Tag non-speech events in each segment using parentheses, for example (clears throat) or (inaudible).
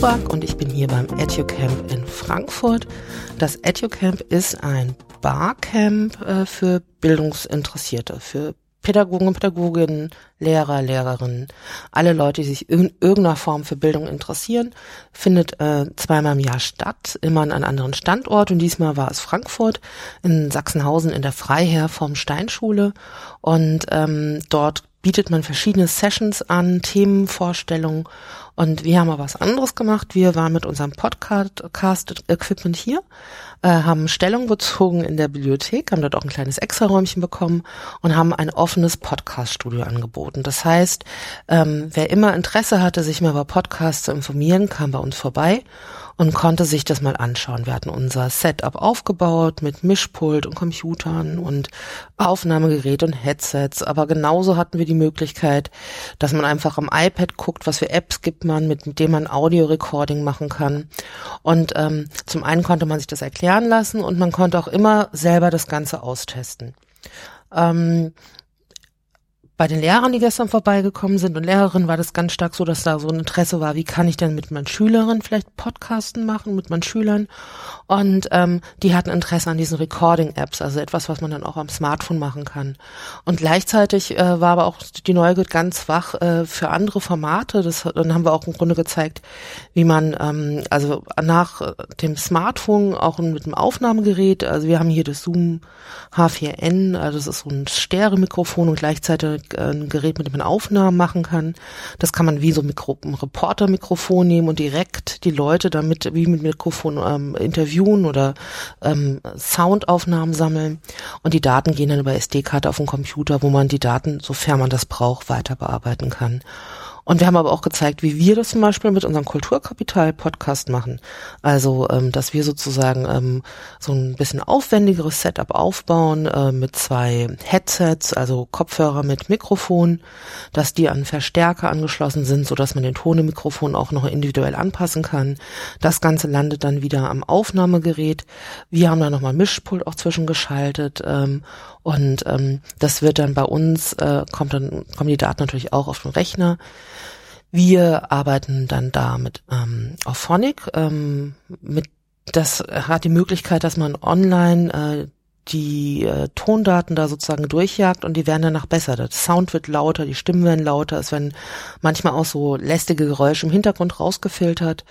Nowak und ich bin hier beim EduCamp in Frankfurt. Das EduCamp ist ein Barcamp äh, für Bildungsinteressierte, für Pädagogen und Pädagoginnen, Lehrer, Lehrerinnen, alle Leute, die sich in irgendeiner Form für Bildung interessieren, findet äh, zweimal im Jahr statt, immer an einem anderen Standort. Und diesmal war es Frankfurt in Sachsenhausen in der Freiherr-Form Steinschule. Und ähm, dort bietet man verschiedene Sessions an, Themenvorstellungen und wir haben mal was anderes gemacht. Wir waren mit unserem Podcast-Equipment hier, äh, haben Stellung bezogen in der Bibliothek, haben dort auch ein kleines Extra-Räumchen bekommen und haben ein offenes Podcast-Studio angeboten. Das heißt, ähm, wer immer Interesse hatte, sich mal über Podcasts zu informieren, kam bei uns vorbei und konnte sich das mal anschauen. Wir hatten unser Setup aufgebaut mit Mischpult und Computern und Aufnahmegerät und Headsets, aber genauso hatten wir die Möglichkeit, dass man einfach am iPad guckt, was für Apps gibt man, mit, mit denen man Audio-Recording machen kann. Und ähm, zum einen konnte man sich das erklären lassen und man konnte auch immer selber das Ganze austesten. Ähm, bei den Lehrern, die gestern vorbeigekommen sind und Lehrerinnen, war das ganz stark so, dass da so ein Interesse war, wie kann ich denn mit meinen Schülerinnen vielleicht Podcasten machen, mit meinen Schülern. Und ähm, die hatten Interesse an diesen Recording-Apps, also etwas, was man dann auch am Smartphone machen kann. Und gleichzeitig äh, war aber auch die Neugier ganz wach äh, für andere Formate. Das, dann haben wir auch im Grunde gezeigt, wie man ähm, also nach dem Smartphone auch mit dem Aufnahmegerät, also wir haben hier das Zoom H4n, also das ist so ein Stereo-Mikrofon und gleichzeitig ein Gerät, mit dem man Aufnahmen machen kann. Das kann man wie so Mikro, ein Reporter-Mikrofon nehmen und direkt die Leute damit wie mit Mikrofon ähm, interviewen oder ähm, Soundaufnahmen sammeln. Und die Daten gehen dann über SD-Karte auf den Computer, wo man die Daten, sofern man das braucht, weiter bearbeiten kann. Und wir haben aber auch gezeigt, wie wir das zum Beispiel mit unserem Kulturkapital-Podcast machen. Also, ähm, dass wir sozusagen ähm, so ein bisschen aufwendigeres Setup aufbauen äh, mit zwei Headsets, also Kopfhörer mit Mikrofon, dass die an Verstärker angeschlossen sind, so dass man den Ton im Mikrofon auch noch individuell anpassen kann. Das Ganze landet dann wieder am Aufnahmegerät. Wir haben da nochmal Mischpult auch zwischengeschaltet ähm, und ähm, das wird dann bei uns, äh, kommt dann, kommen die Daten natürlich auch auf den Rechner. Wir arbeiten dann da mit ähm, Auphonic. Ähm, mit, das hat die Möglichkeit, dass man online äh, die äh, Tondaten da sozusagen durchjagt und die werden danach besser. Der Sound wird lauter, die Stimmen werden lauter, es werden manchmal auch so lästige Geräusche im Hintergrund rausgefiltert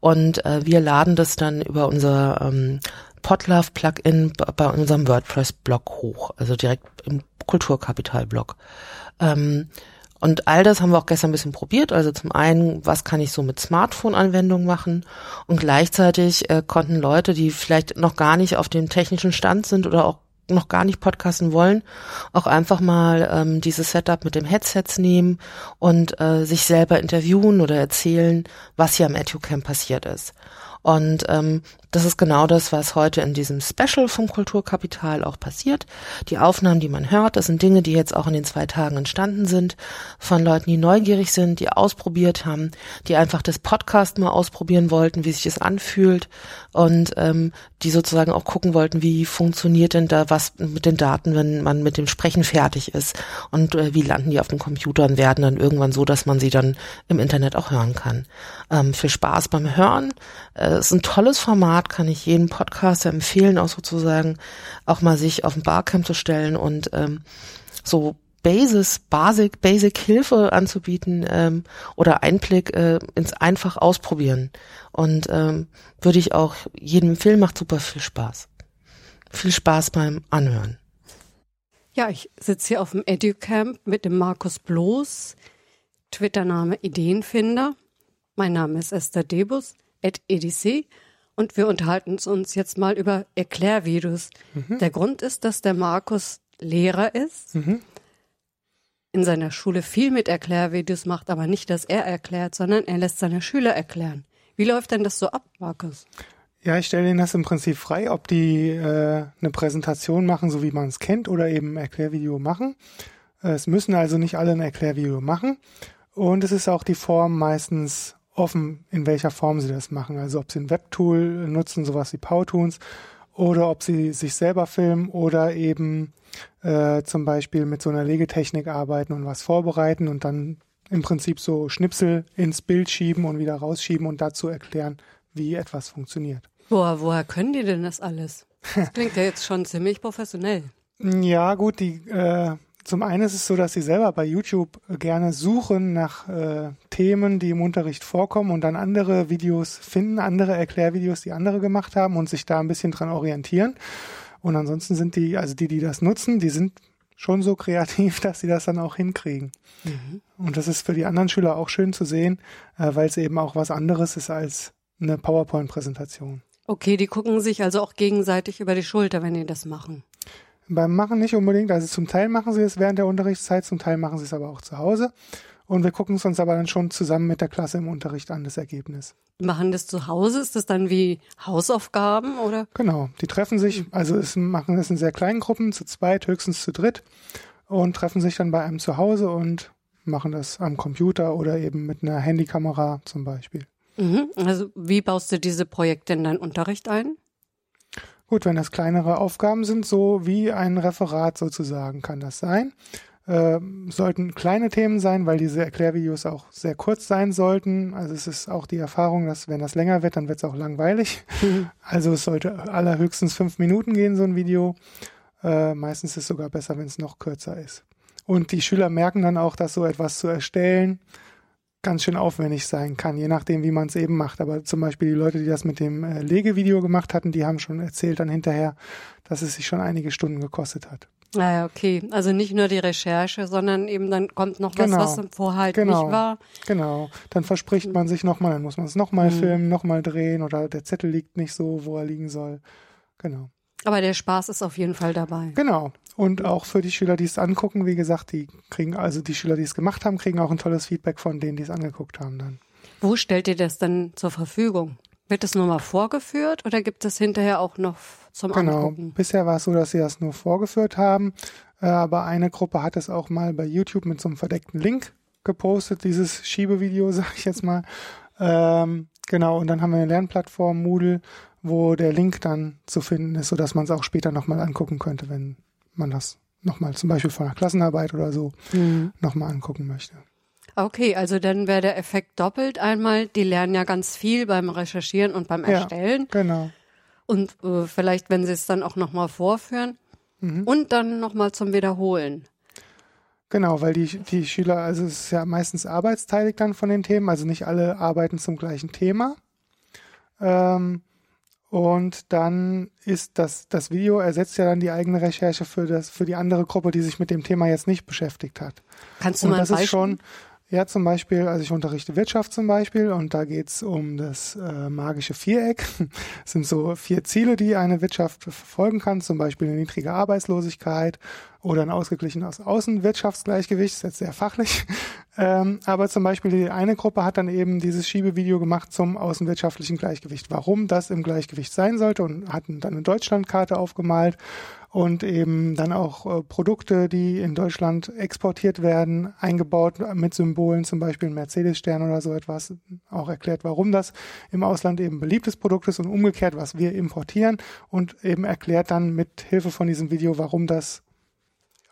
und äh, wir laden das dann über unser ähm, Podlove-Plugin bei unserem WordPress-Blog hoch, also direkt im Kulturkapital-Blog. Ähm, und all das haben wir auch gestern ein bisschen probiert. Also zum einen, was kann ich so mit Smartphone-Anwendungen machen? Und gleichzeitig äh, konnten Leute, die vielleicht noch gar nicht auf dem technischen Stand sind oder auch noch gar nicht podcasten wollen, auch einfach mal ähm, dieses Setup mit dem Headsets nehmen und äh, sich selber interviewen oder erzählen, was hier am EduCamp passiert ist. Und ähm, das ist genau das, was heute in diesem Special vom Kulturkapital auch passiert. Die Aufnahmen, die man hört, das sind Dinge, die jetzt auch in den zwei Tagen entstanden sind, von Leuten, die neugierig sind, die ausprobiert haben, die einfach das Podcast mal ausprobieren wollten, wie sich das anfühlt und ähm, die sozusagen auch gucken wollten, wie funktioniert denn da was mit den Daten, wenn man mit dem Sprechen fertig ist und äh, wie landen die auf dem Computer und werden dann irgendwann so, dass man sie dann im Internet auch hören kann. Ähm, viel Spaß beim Hören. Äh, ist ein tolles Format Format kann ich jedem Podcaster empfehlen, auch sozusagen auch mal sich auf ein Barcamp zu stellen und ähm, so Basis, Basic, Basic Hilfe anzubieten ähm, oder Einblick äh, ins einfach ausprobieren. Und ähm, würde ich auch jedem empfehlen, macht super viel Spaß. Viel Spaß beim Anhören. Ja, ich sitze hier auf dem EduCamp mit dem Markus Bloß, Twitter-Name Ideenfinder. Mein Name ist Esther Debus, at EDC und wir unterhalten uns jetzt mal über Erklärvideos. Mhm. Der Grund ist, dass der Markus Lehrer ist, mhm. in seiner Schule viel mit Erklärvideos macht, aber nicht, dass er erklärt, sondern er lässt seine Schüler erklären. Wie läuft denn das so ab, Markus? Ja, ich stelle Ihnen das im Prinzip frei, ob die äh, eine Präsentation machen, so wie man es kennt, oder eben ein Erklärvideo machen. Es müssen also nicht alle ein Erklärvideo machen. Und es ist auch die Form meistens offen, in welcher Form sie das machen. Also ob sie ein Webtool nutzen, sowas wie Powtoons, oder ob sie sich selber filmen oder eben äh, zum Beispiel mit so einer Legetechnik arbeiten und was vorbereiten und dann im Prinzip so Schnipsel ins Bild schieben und wieder rausschieben und dazu erklären, wie etwas funktioniert. Woher, woher können die denn das alles? Das klingt ja jetzt schon ziemlich professionell. Ja, gut, die äh, zum einen ist es so, dass sie selber bei YouTube gerne suchen nach äh, Themen, die im Unterricht vorkommen und dann andere Videos finden, andere Erklärvideos, die andere gemacht haben und sich da ein bisschen dran orientieren. Und ansonsten sind die, also die, die das nutzen, die sind schon so kreativ, (laughs) dass sie das dann auch hinkriegen. Mhm. Und das ist für die anderen Schüler auch schön zu sehen, äh, weil es eben auch was anderes ist als eine PowerPoint-Präsentation. Okay, die gucken sich also auch gegenseitig über die Schulter, wenn die das machen. Beim Machen nicht unbedingt. Also zum Teil machen sie es während der Unterrichtszeit, zum Teil machen sie es aber auch zu Hause. Und wir gucken es uns aber dann schon zusammen mit der Klasse im Unterricht an, das Ergebnis. Machen das zu Hause? Ist das dann wie Hausaufgaben oder? Genau. Die treffen sich, also es machen es in sehr kleinen Gruppen, zu zweit, höchstens zu dritt und treffen sich dann bei einem zu Hause und machen das am Computer oder eben mit einer Handykamera zum Beispiel. Mhm. Also wie baust du diese Projekte in deinen Unterricht ein? Gut, wenn das kleinere Aufgaben sind, so wie ein Referat sozusagen kann das sein. Äh, sollten kleine Themen sein, weil diese Erklärvideos auch sehr kurz sein sollten. Also es ist auch die Erfahrung, dass wenn das länger wird, dann wird es auch langweilig. Mhm. Also es sollte allerhöchstens fünf Minuten gehen, so ein Video. Äh, meistens ist es sogar besser, wenn es noch kürzer ist. Und die Schüler merken dann auch, dass so etwas zu erstellen ganz schön aufwendig sein kann, je nachdem, wie man es eben macht. Aber zum Beispiel die Leute, die das mit dem äh, Legevideo gemacht hatten, die haben schon erzählt dann hinterher, dass es sich schon einige Stunden gekostet hat. Ah okay. Also nicht nur die Recherche, sondern eben dann kommt noch was, genau. was vorher halt genau. nicht war. Genau. Dann verspricht man sich nochmal, dann muss man es nochmal mhm. filmen, nochmal drehen oder der Zettel liegt nicht so, wo er liegen soll. Genau. Aber der Spaß ist auf jeden Fall dabei. Genau. Und auch für die Schüler, die es angucken, wie gesagt, die kriegen, also die Schüler, die es gemacht haben, kriegen auch ein tolles Feedback von denen, die es angeguckt haben dann. Wo stellt ihr das dann zur Verfügung? Wird es nur mal vorgeführt oder gibt es hinterher auch noch zum genau. Angucken? Genau. Bisher war es so, dass sie das nur vorgeführt haben. Äh, aber eine Gruppe hat es auch mal bei YouTube mit so einem verdeckten Link gepostet, dieses Schiebevideo, (laughs) sag ich jetzt mal. Ähm, genau, und dann haben wir eine Lernplattform Moodle, wo der Link dann zu finden ist, sodass man es auch später nochmal angucken könnte, wenn man das nochmal zum Beispiel von einer Klassenarbeit oder so mhm. nochmal angucken möchte. Okay, also dann wäre der Effekt doppelt einmal. Die lernen ja ganz viel beim Recherchieren und beim Erstellen. Ja, genau. Und äh, vielleicht, wenn sie es dann auch nochmal vorführen mhm. und dann nochmal zum Wiederholen. Genau, weil die, die Schüler, also es ist ja meistens arbeitsteilig dann von den Themen, also nicht alle arbeiten zum gleichen Thema. Ähm, und dann ist das, das Video ersetzt ja dann die eigene Recherche für das, für die andere Gruppe, die sich mit dem Thema jetzt nicht beschäftigt hat. Kannst du und mal das ist schon, ja, zum Beispiel, also ich unterrichte Wirtschaft zum Beispiel und da geht's um das äh, magische Viereck. (laughs) Das sind so vier Ziele, die eine Wirtschaft verfolgen kann, zum Beispiel eine niedrige Arbeitslosigkeit oder ein ausgeglichenes Außenwirtschaftsgleichgewicht, ist jetzt sehr fachlich. (laughs) Ähm, aber zum Beispiel die eine Gruppe hat dann eben dieses Schiebevideo gemacht zum außenwirtschaftlichen Gleichgewicht. Warum das im Gleichgewicht sein sollte und hatten dann eine Deutschlandkarte aufgemalt und eben dann auch äh, Produkte, die in Deutschland exportiert werden, eingebaut mit Symbolen, zum Beispiel ein Mercedes-Stern oder so etwas, auch erklärt, warum das im Ausland eben beliebtes Produkt ist und umgekehrt, was wir importieren und eben erklärt dann mit Hilfe von diesem Video, warum das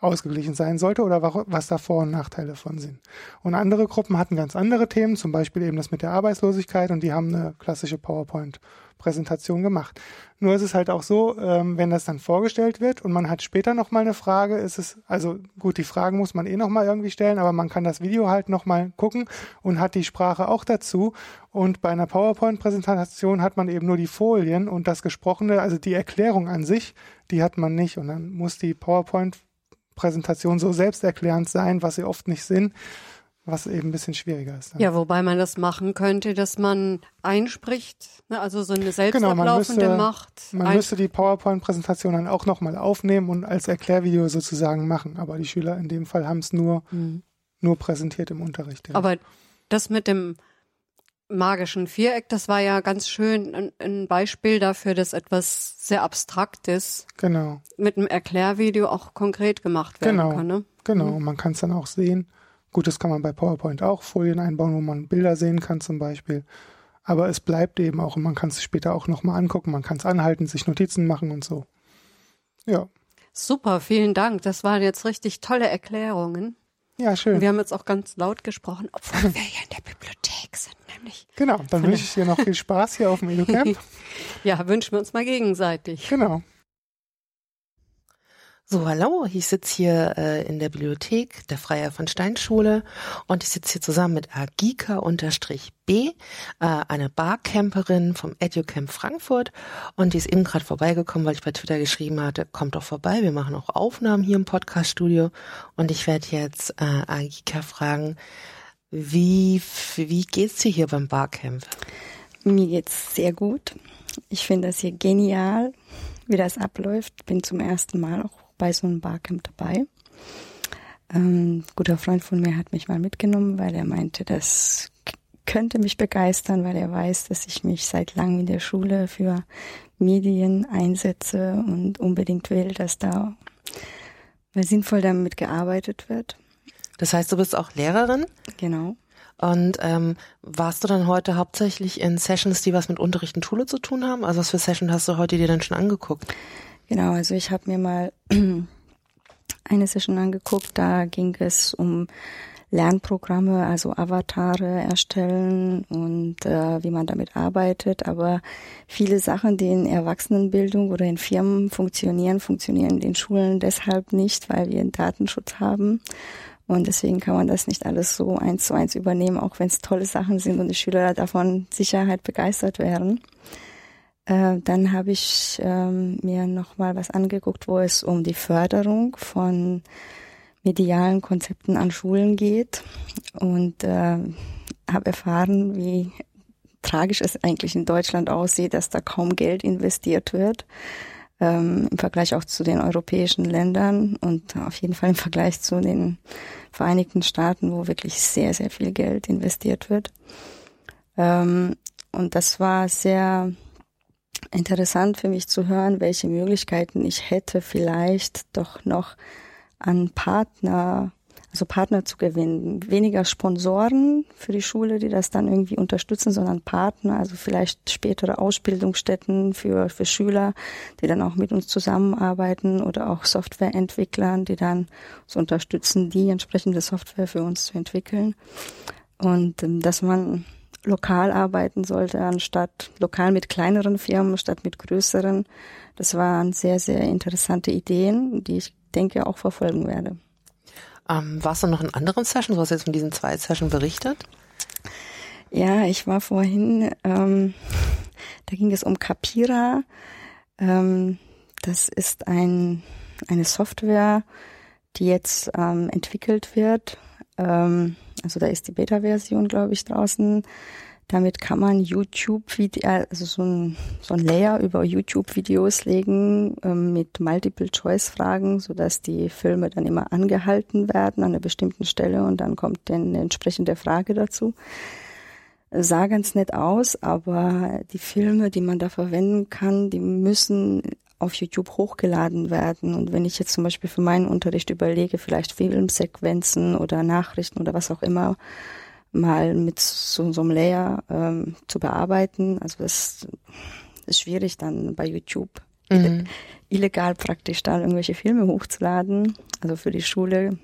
ausgeglichen sein sollte oder was da Vor- und Nachteile von sind. Und andere Gruppen hatten ganz andere Themen, zum Beispiel eben das mit der Arbeitslosigkeit und die haben eine klassische PowerPoint-Präsentation gemacht. Nur ist es halt auch so, ähm, wenn das dann vorgestellt wird und man hat später nochmal eine Frage, ist es, also gut, die Fragen muss man eh nochmal irgendwie stellen, aber man kann das Video halt nochmal gucken und hat die Sprache auch dazu. Und bei einer PowerPoint-Präsentation hat man eben nur die Folien und das Gesprochene, also die Erklärung an sich, die hat man nicht. Und dann muss die PowerPoint Präsentation so selbsterklärend sein, was sie oft nicht sind, was eben ein bisschen schwieriger ist. Dann. Ja, wobei man das machen könnte, dass man einspricht, ne, also so eine selbstablaufende genau, man müsste, Macht. Man müsste die PowerPoint-Präsentation dann auch nochmal aufnehmen und als Erklärvideo sozusagen machen. Aber die Schüler in dem Fall haben es nur, mhm. nur präsentiert im Unterricht. Ja. Aber das mit dem magischen Viereck, das war ja ganz schön ein, ein, Beispiel dafür, dass etwas sehr Abstraktes genau. mit einem Erklärvideo auch konkret gemacht werden genau. kann. Ne? Genau, mhm. man kann es dann auch sehen. Gut, das kann man bei PowerPoint auch Folien einbauen, wo man Bilder sehen kann zum Beispiel. Aber es bleibt eben auch und man kann es später auch nochmal angucken, man kann es anhalten, sich Notizen machen und so. Ja. Super, vielen Dank. Das waren jetzt richtig tolle Erklärungen. Ja, schön. Wir haben jetzt auch ganz laut gesprochen, obwohl (laughs) wir ja in der Bibliothek sind, nämlich. Genau, dann wünsche ich dir noch viel Spaß hier auf dem EduCamp. (laughs) ja, wünschen wir uns mal gegenseitig. Genau. So, hallo, ich sitze hier äh, in der Bibliothek der Freier von Stein Schule und ich sitze hier zusammen mit Agika-B, äh, eine Barcamperin vom EduCamp Frankfurt und die ist eben gerade vorbeigekommen, weil ich bei Twitter geschrieben hatte, kommt doch vorbei, wir machen auch Aufnahmen hier im Podcaststudio und ich werde jetzt äh, Agika fragen, wie, wie geht's dir hier beim Barcamp? Mir geht's sehr gut. Ich finde das hier genial, wie das abläuft. Bin zum ersten Mal auch bei so einem Barcamp dabei. Ähm, guter Freund von mir hat mich mal mitgenommen, weil er meinte, das könnte mich begeistern, weil er weiß, dass ich mich seit langem in der Schule für Medien einsetze und unbedingt will, dass da sinnvoll damit gearbeitet wird. Das heißt, du bist auch Lehrerin? Genau. Und ähm, warst du dann heute hauptsächlich in Sessions, die was mit Unterricht und Schule zu tun haben? Also was für Sessions hast du heute dir dann schon angeguckt? Genau, also ich habe mir mal (clears throat) eine Session angeguckt, da ging es um Lernprogramme, also Avatare erstellen und äh, wie man damit arbeitet. Aber viele Sachen, die in Erwachsenenbildung oder in Firmen funktionieren, funktionieren in den Schulen deshalb nicht, weil wir einen Datenschutz haben. Und deswegen kann man das nicht alles so eins zu eins übernehmen, auch wenn es tolle Sachen sind und die Schüler davon Sicherheit begeistert werden. Äh, dann habe ich ähm, mir nochmal was angeguckt, wo es um die Förderung von medialen Konzepten an Schulen geht und äh, habe erfahren, wie tragisch es eigentlich in Deutschland aussieht, dass da kaum Geld investiert wird. Ähm, im Vergleich auch zu den europäischen Ländern und auf jeden Fall im Vergleich zu den Vereinigten Staaten, wo wirklich sehr, sehr viel Geld investiert wird. Ähm, und das war sehr interessant für mich zu hören, welche Möglichkeiten ich hätte, vielleicht doch noch an Partner, also Partner zu gewinnen. Weniger Sponsoren für die Schule, die das dann irgendwie unterstützen, sondern Partner, also vielleicht spätere Ausbildungsstätten für, für Schüler, die dann auch mit uns zusammenarbeiten oder auch Softwareentwicklern, die dann uns unterstützen, die entsprechende Software für uns zu entwickeln. Und ähm, dass man lokal arbeiten sollte, anstatt lokal mit kleineren Firmen, statt mit größeren. Das waren sehr, sehr interessante Ideen, die ich denke auch verfolgen werde. Ähm, warst du noch in anderen Sessions? Du hast jetzt von diesen zwei Sessions berichtet? Ja, ich war vorhin, ähm, da ging es um Capira. Ähm, das ist ein, eine Software, die jetzt ähm, entwickelt wird. Ähm, also da ist die Beta-Version, glaube ich, draußen. Damit kann man YouTube-Video, also so ein, so ein Layer über YouTube-Videos legen ähm, mit Multiple-Choice-Fragen, sodass die Filme dann immer angehalten werden an einer bestimmten Stelle und dann kommt dann eine entsprechende Frage dazu. Sah ganz nett aus, aber die Filme, die man da verwenden kann, die müssen auf YouTube hochgeladen werden. Und wenn ich jetzt zum Beispiel für meinen Unterricht überlege, vielleicht Filmsequenzen oder Nachrichten oder was auch immer, mal mit so, so einem Layer ähm, zu bearbeiten, also das ist schwierig dann bei YouTube mhm. illegal praktisch da irgendwelche Filme hochzuladen. Also für die Schule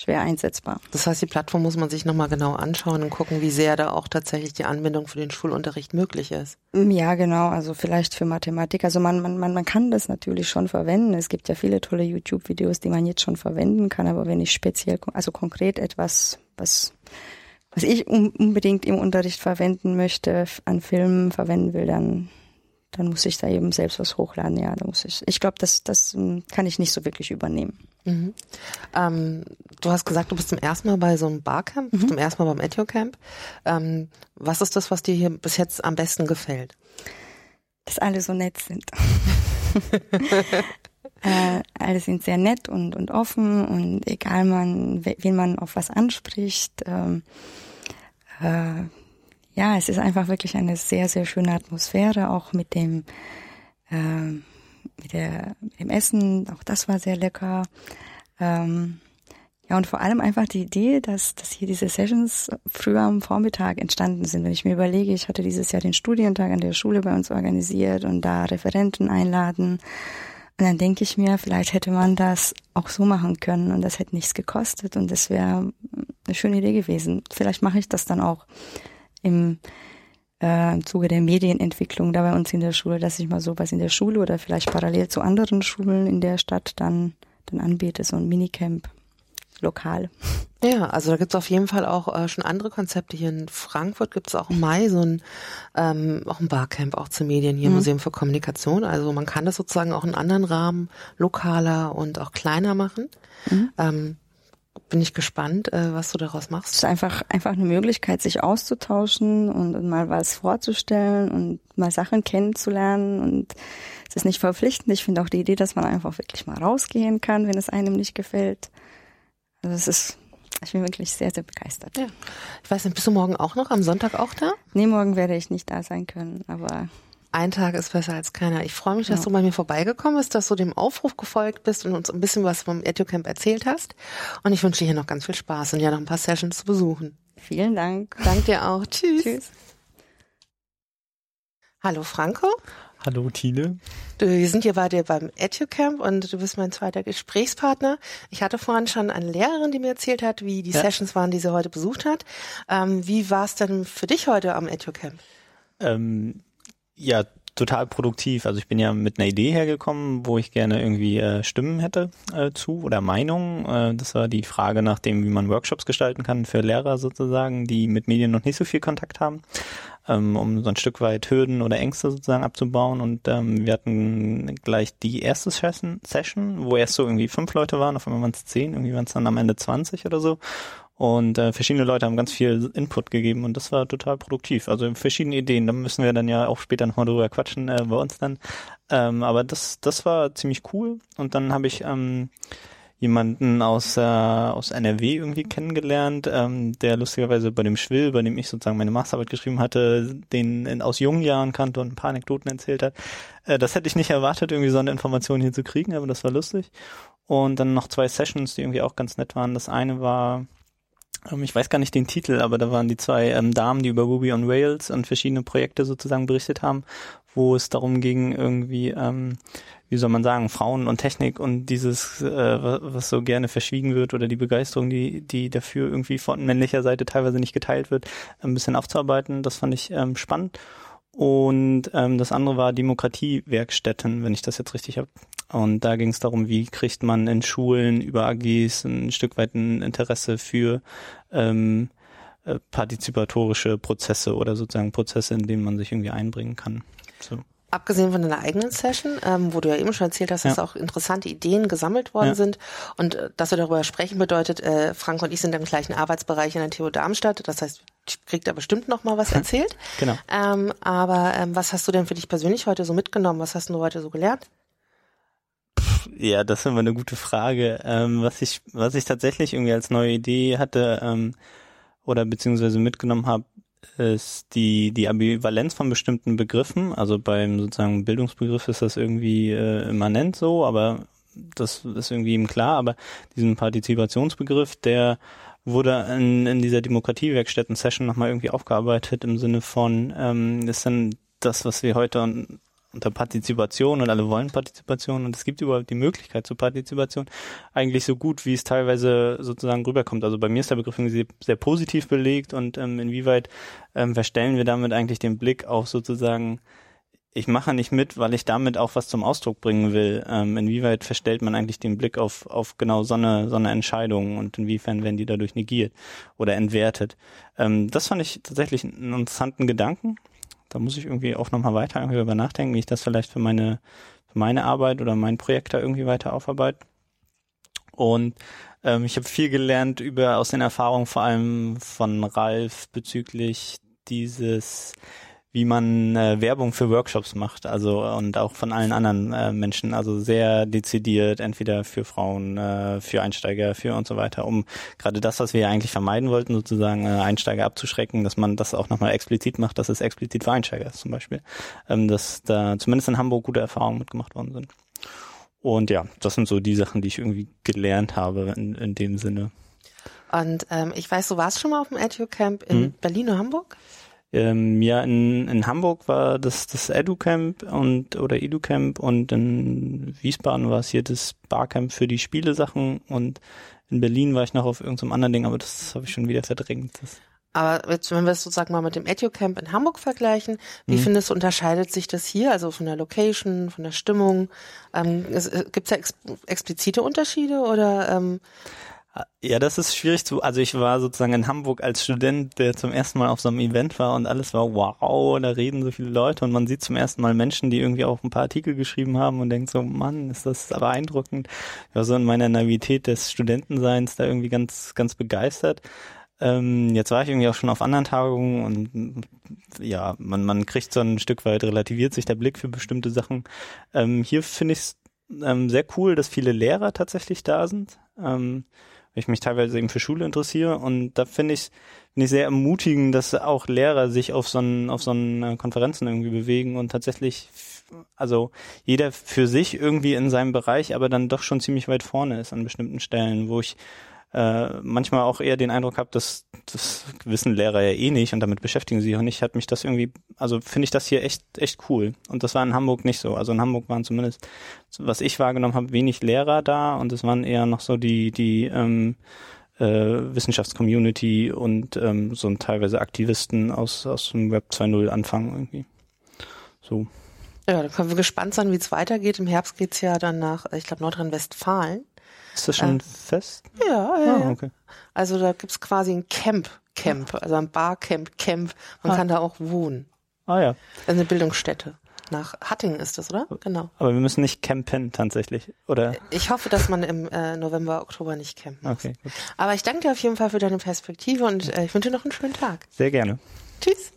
schwer einsetzbar. Das heißt, die Plattform muss man sich nochmal genau anschauen und gucken, wie sehr da auch tatsächlich die Anbindung für den Schulunterricht möglich ist. Mm, ja, genau. Also vielleicht für Mathematik. Also man, man, man, man kann das natürlich schon verwenden. Es gibt ja viele tolle YouTube-Videos, die man jetzt schon verwenden kann. Aber wenn ich speziell, also konkret etwas, was, was ich unbedingt im Unterricht verwenden möchte, an Filmen verwenden will, dann dann muss ich da eben selbst was hochladen. Ja, da muss ich. Ich glaube, das, das mm, kann ich nicht so wirklich übernehmen. Mhm. Ähm, du hast gesagt, du bist zum ersten Mal bei so einem Barcamp, mhm. zum ersten Mal beim Etio-Camp. Ähm, was ist das, was dir hier bis jetzt am besten gefällt? Dass alle so nett sind. (laughs) äh, alle sind sehr nett und, und offen und egal man, wen man auf was anspricht, ähm, äh, ja, es ist einfach wirklich eine sehr, sehr schöne Atmosphäre, auch mit dem, äh, mit, der, mit dem Essen, auch das war sehr lecker. Ähm, ja, und vor allem einfach die Idee, dass, dass hier diese Sessions früher am Vormittag entstanden sind. Wenn ich mir überlege, ich hatte dieses Jahr den Studientag an der Schule bei uns organisiert und da Referenten einladen Und dann denke ich mir, vielleicht hätte man das auch so machen können und das hätte nichts gekostet und das wäre eine schöne Idee gewesen. Vielleicht mache ich das dann auch im, äh, im Zuge der Medienentwicklung da bei uns in der Schule, dass ich mal sowas in der Schule oder vielleicht parallel zu anderen Schulen in der Stadt dann, dann anbiete, so ein Minicamp lokal. Ja, also da gibt's auf jeden Fall auch äh, schon andere Konzepte. Hier in Frankfurt gibt's auch im Mai so ein, ähm, auch ein Barcamp auch zu Medien, hier mhm. Museum für Kommunikation. Also man kann das sozusagen auch in anderen Rahmen lokaler und auch kleiner machen. Mhm. Ähm, bin ich gespannt, äh, was du daraus machst. Es ist einfach, einfach eine Möglichkeit, sich auszutauschen und, und mal was vorzustellen und mal Sachen kennenzulernen und es ist nicht verpflichtend. Ich finde auch die Idee, dass man einfach wirklich mal rausgehen kann, wenn es einem nicht gefällt. Also es ist, ich bin wirklich sehr, sehr begeistert. Ja. Ich weiß nicht, bist du morgen auch noch, am Sonntag auch da? Nee, morgen werde ich nicht da sein können, aber ein Tag ist besser als keiner. Ich freue mich, dass ja. du bei mir vorbeigekommen bist, dass du dem Aufruf gefolgt bist und uns ein bisschen was vom EduCamp erzählt hast. Und ich wünsche dir hier noch ganz viel Spaß und ja noch ein paar Sessions zu besuchen. Vielen Dank. Dank dir auch. Tschüss. Tschüss. Hallo Franco. Hallo Tine. Wir sind hier bei dir beim EduCamp und du bist mein zweiter Gesprächspartner. Ich hatte vorhin schon eine Lehrerin, die mir erzählt hat, wie die ja. Sessions waren, die sie heute besucht hat. Ähm, wie war es denn für dich heute am EduCamp? Ähm, ja, total produktiv. Also ich bin ja mit einer Idee hergekommen, wo ich gerne irgendwie äh, Stimmen hätte äh, zu oder Meinungen. Äh, das war die Frage nach dem, wie man Workshops gestalten kann für Lehrer sozusagen, die mit Medien noch nicht so viel Kontakt haben ähm, um so ein Stück weit Hürden oder Ängste sozusagen abzubauen. Und ähm, wir hatten gleich die erste Session, Session, wo erst so irgendwie fünf Leute waren, auf einmal waren es zehn, irgendwie waren es dann am Ende 20 oder so. Und äh, verschiedene Leute haben ganz viel Input gegeben und das war total produktiv. Also verschiedene Ideen, da müssen wir dann ja auch später nochmal drüber quatschen äh, bei uns dann. Ähm, aber das, das war ziemlich cool. Und dann habe ich ähm, jemanden aus, äh, aus NRW irgendwie kennengelernt, ähm, der lustigerweise bei dem Schwill, bei dem ich sozusagen meine Masterarbeit geschrieben hatte, den in, aus jungen Jahren kannte und ein paar Anekdoten erzählt hat. Äh, das hätte ich nicht erwartet, irgendwie so eine Information hier zu kriegen, aber das war lustig. Und dann noch zwei Sessions, die irgendwie auch ganz nett waren. Das eine war ich weiß gar nicht den Titel, aber da waren die zwei ähm, Damen, die über Ruby on Rails und verschiedene Projekte sozusagen berichtet haben, wo es darum ging, irgendwie, ähm, wie soll man sagen, Frauen und Technik und dieses, äh, was so gerne verschwiegen wird oder die Begeisterung, die, die dafür irgendwie von männlicher Seite teilweise nicht geteilt wird, ein bisschen aufzuarbeiten. Das fand ich ähm, spannend. Und ähm, das andere war Demokratiewerkstätten, wenn ich das jetzt richtig habe. Und da ging es darum, wie kriegt man in Schulen über AGs ein Stück weit ein Interesse für ähm, äh, partizipatorische Prozesse oder sozusagen Prozesse, in denen man sich irgendwie einbringen kann. So. Abgesehen von deiner eigenen Session, ähm, wo du ja eben schon erzählt hast, dass ja. auch interessante Ideen gesammelt worden ja. sind und äh, dass wir darüber sprechen bedeutet, äh, Frank und ich sind im gleichen Arbeitsbereich in der TU Darmstadt. Das heißt, ich krieg da bestimmt noch mal was (laughs) erzählt. genau. Ähm, aber ähm, was hast du denn für dich persönlich heute so mitgenommen? Was hast du heute so gelernt? Ja, das ist immer eine gute Frage. Ähm, was ich, was ich tatsächlich irgendwie als neue Idee hatte ähm, oder beziehungsweise mitgenommen habe, ist die, die Ambivalenz von bestimmten Begriffen. Also beim sozusagen Bildungsbegriff ist das irgendwie äh, immanent so, aber das ist irgendwie eben klar. Aber diesen Partizipationsbegriff, der wurde in, in dieser Demokratiewerkstätten-Session nochmal irgendwie aufgearbeitet im Sinne von, ähm, ist dann das, was wir heute unter Partizipation und alle wollen Partizipation und es gibt überhaupt die Möglichkeit zur Partizipation eigentlich so gut, wie es teilweise sozusagen rüberkommt. Also bei mir ist der Begriff sehr, sehr positiv belegt und ähm, inwieweit ähm, verstellen wir damit eigentlich den Blick auf sozusagen ich mache nicht mit, weil ich damit auch was zum Ausdruck bringen will. Ähm, inwieweit verstellt man eigentlich den Blick auf, auf genau so eine, so eine Entscheidung und inwiefern werden die dadurch negiert oder entwertet? Ähm, das fand ich tatsächlich einen interessanten Gedanken da muss ich irgendwie auch nochmal weiter irgendwie über nachdenken, wie ich das vielleicht für meine, für meine Arbeit oder mein Projekt da irgendwie weiter aufarbeite. Und ähm, ich habe viel gelernt über aus den Erfahrungen vor allem von Ralf bezüglich dieses wie man äh, Werbung für Workshops macht, also und auch von allen anderen äh, Menschen, also sehr dezidiert, entweder für Frauen, äh, für Einsteiger, für und so weiter, um gerade das, was wir ja eigentlich vermeiden wollten, sozusagen äh, Einsteiger abzuschrecken, dass man das auch nochmal explizit macht, dass es explizit für Einsteiger ist zum Beispiel, ähm, dass da zumindest in Hamburg gute Erfahrungen mitgemacht worden sind. Und ja, das sind so die Sachen, die ich irgendwie gelernt habe in, in dem Sinne. Und ähm, ich weiß, du warst schon mal auf dem EduCamp in hm. Berlin oder Hamburg? Ähm, ja, in, in Hamburg war das das EduCamp und oder EduCamp und in Wiesbaden war es hier das Barcamp für die Spielesachen und in Berlin war ich noch auf irgendeinem anderen Ding, aber das habe ich schon wieder verdrängt. Das aber jetzt, wenn wir es sozusagen mal mit dem EduCamp in Hamburg vergleichen, wie mhm. findest du, unterscheidet sich das hier, also von der Location, von der Stimmung? Ähm, äh, Gibt es da ex explizite Unterschiede oder? Ähm ja, das ist schwierig zu. Also ich war sozusagen in Hamburg als Student, der zum ersten Mal auf so einem Event war und alles war wow, da reden so viele Leute und man sieht zum ersten Mal Menschen, die irgendwie auch ein paar Artikel geschrieben haben und denkt so, Mann, ist das beeindruckend. Ich war so in meiner Navität des Studentenseins da irgendwie ganz, ganz begeistert. Ähm, jetzt war ich irgendwie auch schon auf anderen Tagungen und ja, man, man kriegt so ein Stück weit, relativiert sich der Blick für bestimmte Sachen. Ähm, hier finde ich es ähm, sehr cool, dass viele Lehrer tatsächlich da sind. Ähm, ich mich teilweise eben für Schule interessiere. Und da finde ich finde ich sehr ermutigend, dass auch Lehrer sich auf so einen auf so einen äh, Konferenzen irgendwie bewegen und tatsächlich also jeder für sich irgendwie in seinem Bereich, aber dann doch schon ziemlich weit vorne ist an bestimmten Stellen, wo ich äh, manchmal auch eher den Eindruck habe, dass das wissen Lehrer ja eh nicht und damit beschäftigen sie sich auch nicht, hat mich das irgendwie, also finde ich das hier echt, echt cool. Und das war in Hamburg nicht so. Also in Hamburg waren zumindest, was ich wahrgenommen habe, wenig Lehrer da und es waren eher noch so die, die ähm, äh, Wissenschaftscommunity und ähm, so ein teilweise Aktivisten aus, aus dem Web 2.0 Anfang irgendwie. So. Ja, dann können wir gespannt sein, wie es weitergeht. Im Herbst geht's ja dann nach, ich glaube, Nordrhein-Westfalen. Ist das schon äh, fest? Ja, ja. Ah, okay. Also da gibt's quasi ein Camp, Camp, also ein Barcamp, Camp. Man ah. kann da auch wohnen. Ah ja. Also eine Bildungsstätte. Nach Hattingen ist das, oder? Genau. Aber wir müssen nicht campen tatsächlich, oder? Ich hoffe, dass man im äh, November, Oktober nicht campen muss. Okay, gut. Aber ich danke dir auf jeden Fall für deine Perspektive und äh, ich wünsche dir noch einen schönen Tag. Sehr gerne. Tschüss.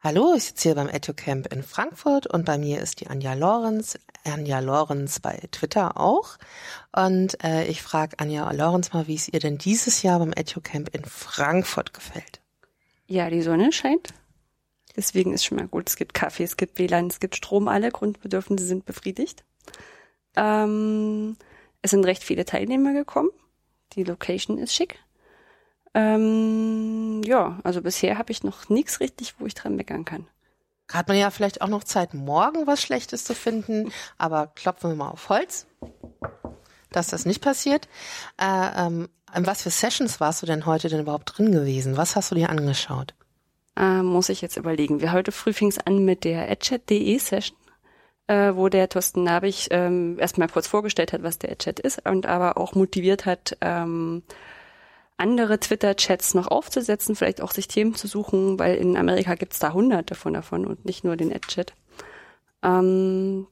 Hallo, ich sitze hier beim EduCamp in Frankfurt und bei mir ist die Anja Lorenz. Anja Lorenz bei Twitter auch. Und äh, ich frage Anja Lorenz mal, wie es ihr denn dieses Jahr beim EduCamp in Frankfurt gefällt. Ja, die Sonne scheint. Deswegen ist schon mal gut. Es gibt Kaffee, es gibt WLAN, es gibt Strom, alle Grundbedürfnisse sind befriedigt. Ähm, es sind recht viele Teilnehmer gekommen. Die Location ist schick. Ähm, ja, also bisher habe ich noch nichts richtig, wo ich dran meckern kann. Hat man ja vielleicht auch noch Zeit, morgen was Schlechtes zu finden, aber klopfen wir mal auf Holz, dass das nicht passiert. Äh, ähm, in was für Sessions warst du denn heute denn überhaupt drin gewesen? Was hast du dir angeschaut? Äh, muss ich jetzt überlegen. Wir heute früh fing es an mit der adchat.de Session, äh, wo der Thorsten Nabich ähm, erstmal kurz vorgestellt hat, was der Adchat ist und aber auch motiviert hat, ähm, andere Twitter-Chats noch aufzusetzen, vielleicht auch sich Themen zu suchen, weil in Amerika gibt's da hunderte von davon und nicht nur den Ad-Chat. Ähm,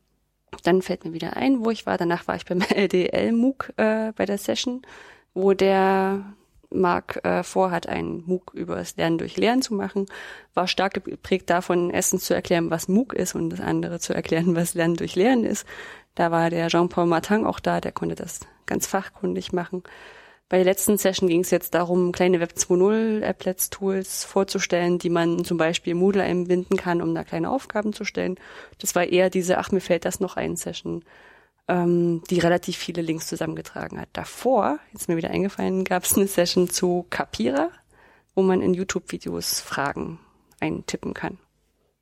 dann fällt mir wieder ein, wo ich war. Danach war ich beim (laughs) LDL-MOOC äh, bei der Session, wo der Marc äh, vorhat, einen MOOC über das Lernen durch Lernen zu machen. War stark geprägt davon, erstens zu erklären, was MOOC ist und das andere zu erklären, was Lernen durch Lernen ist. Da war der Jean-Paul Martin auch da, der konnte das ganz fachkundig machen. Bei der letzten Session ging es jetzt darum, kleine Web 2.0 Applets Tools vorzustellen, die man zum Beispiel Moodle einbinden kann, um da kleine Aufgaben zu stellen. Das war eher diese, ach, mir fällt das noch ein Session, ähm, die relativ viele Links zusammengetragen hat. Davor, jetzt mir wieder eingefallen, gab es eine Session zu Capira, wo man in YouTube-Videos Fragen eintippen kann.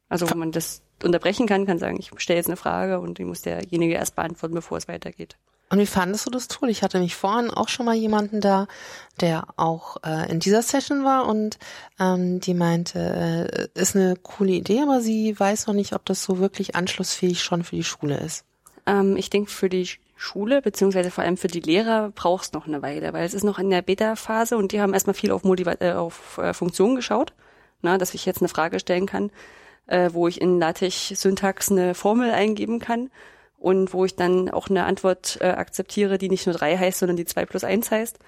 Also wo man das unterbrechen kann, kann sagen, ich stelle jetzt eine Frage und die muss derjenige erst beantworten, bevor es weitergeht. Und wie fandest du das Tool? Ich hatte mich vorhin auch schon mal jemanden da, der auch äh, in dieser Session war und ähm, die meinte, äh, ist eine coole Idee, aber sie weiß noch nicht, ob das so wirklich anschlussfähig schon für die Schule ist. Ähm, ich denke, für die Schule, beziehungsweise vor allem für die Lehrer brauchst noch eine Weile, weil es ist noch in der Beta-Phase und die haben erstmal viel auf, Motiva äh, auf äh, Funktionen geschaut, na, dass ich jetzt eine Frage stellen kann, äh, wo ich in LaTeX-Syntax eine Formel eingeben kann und wo ich dann auch eine Antwort äh, akzeptiere, die nicht nur drei heißt, sondern die zwei plus eins heißt.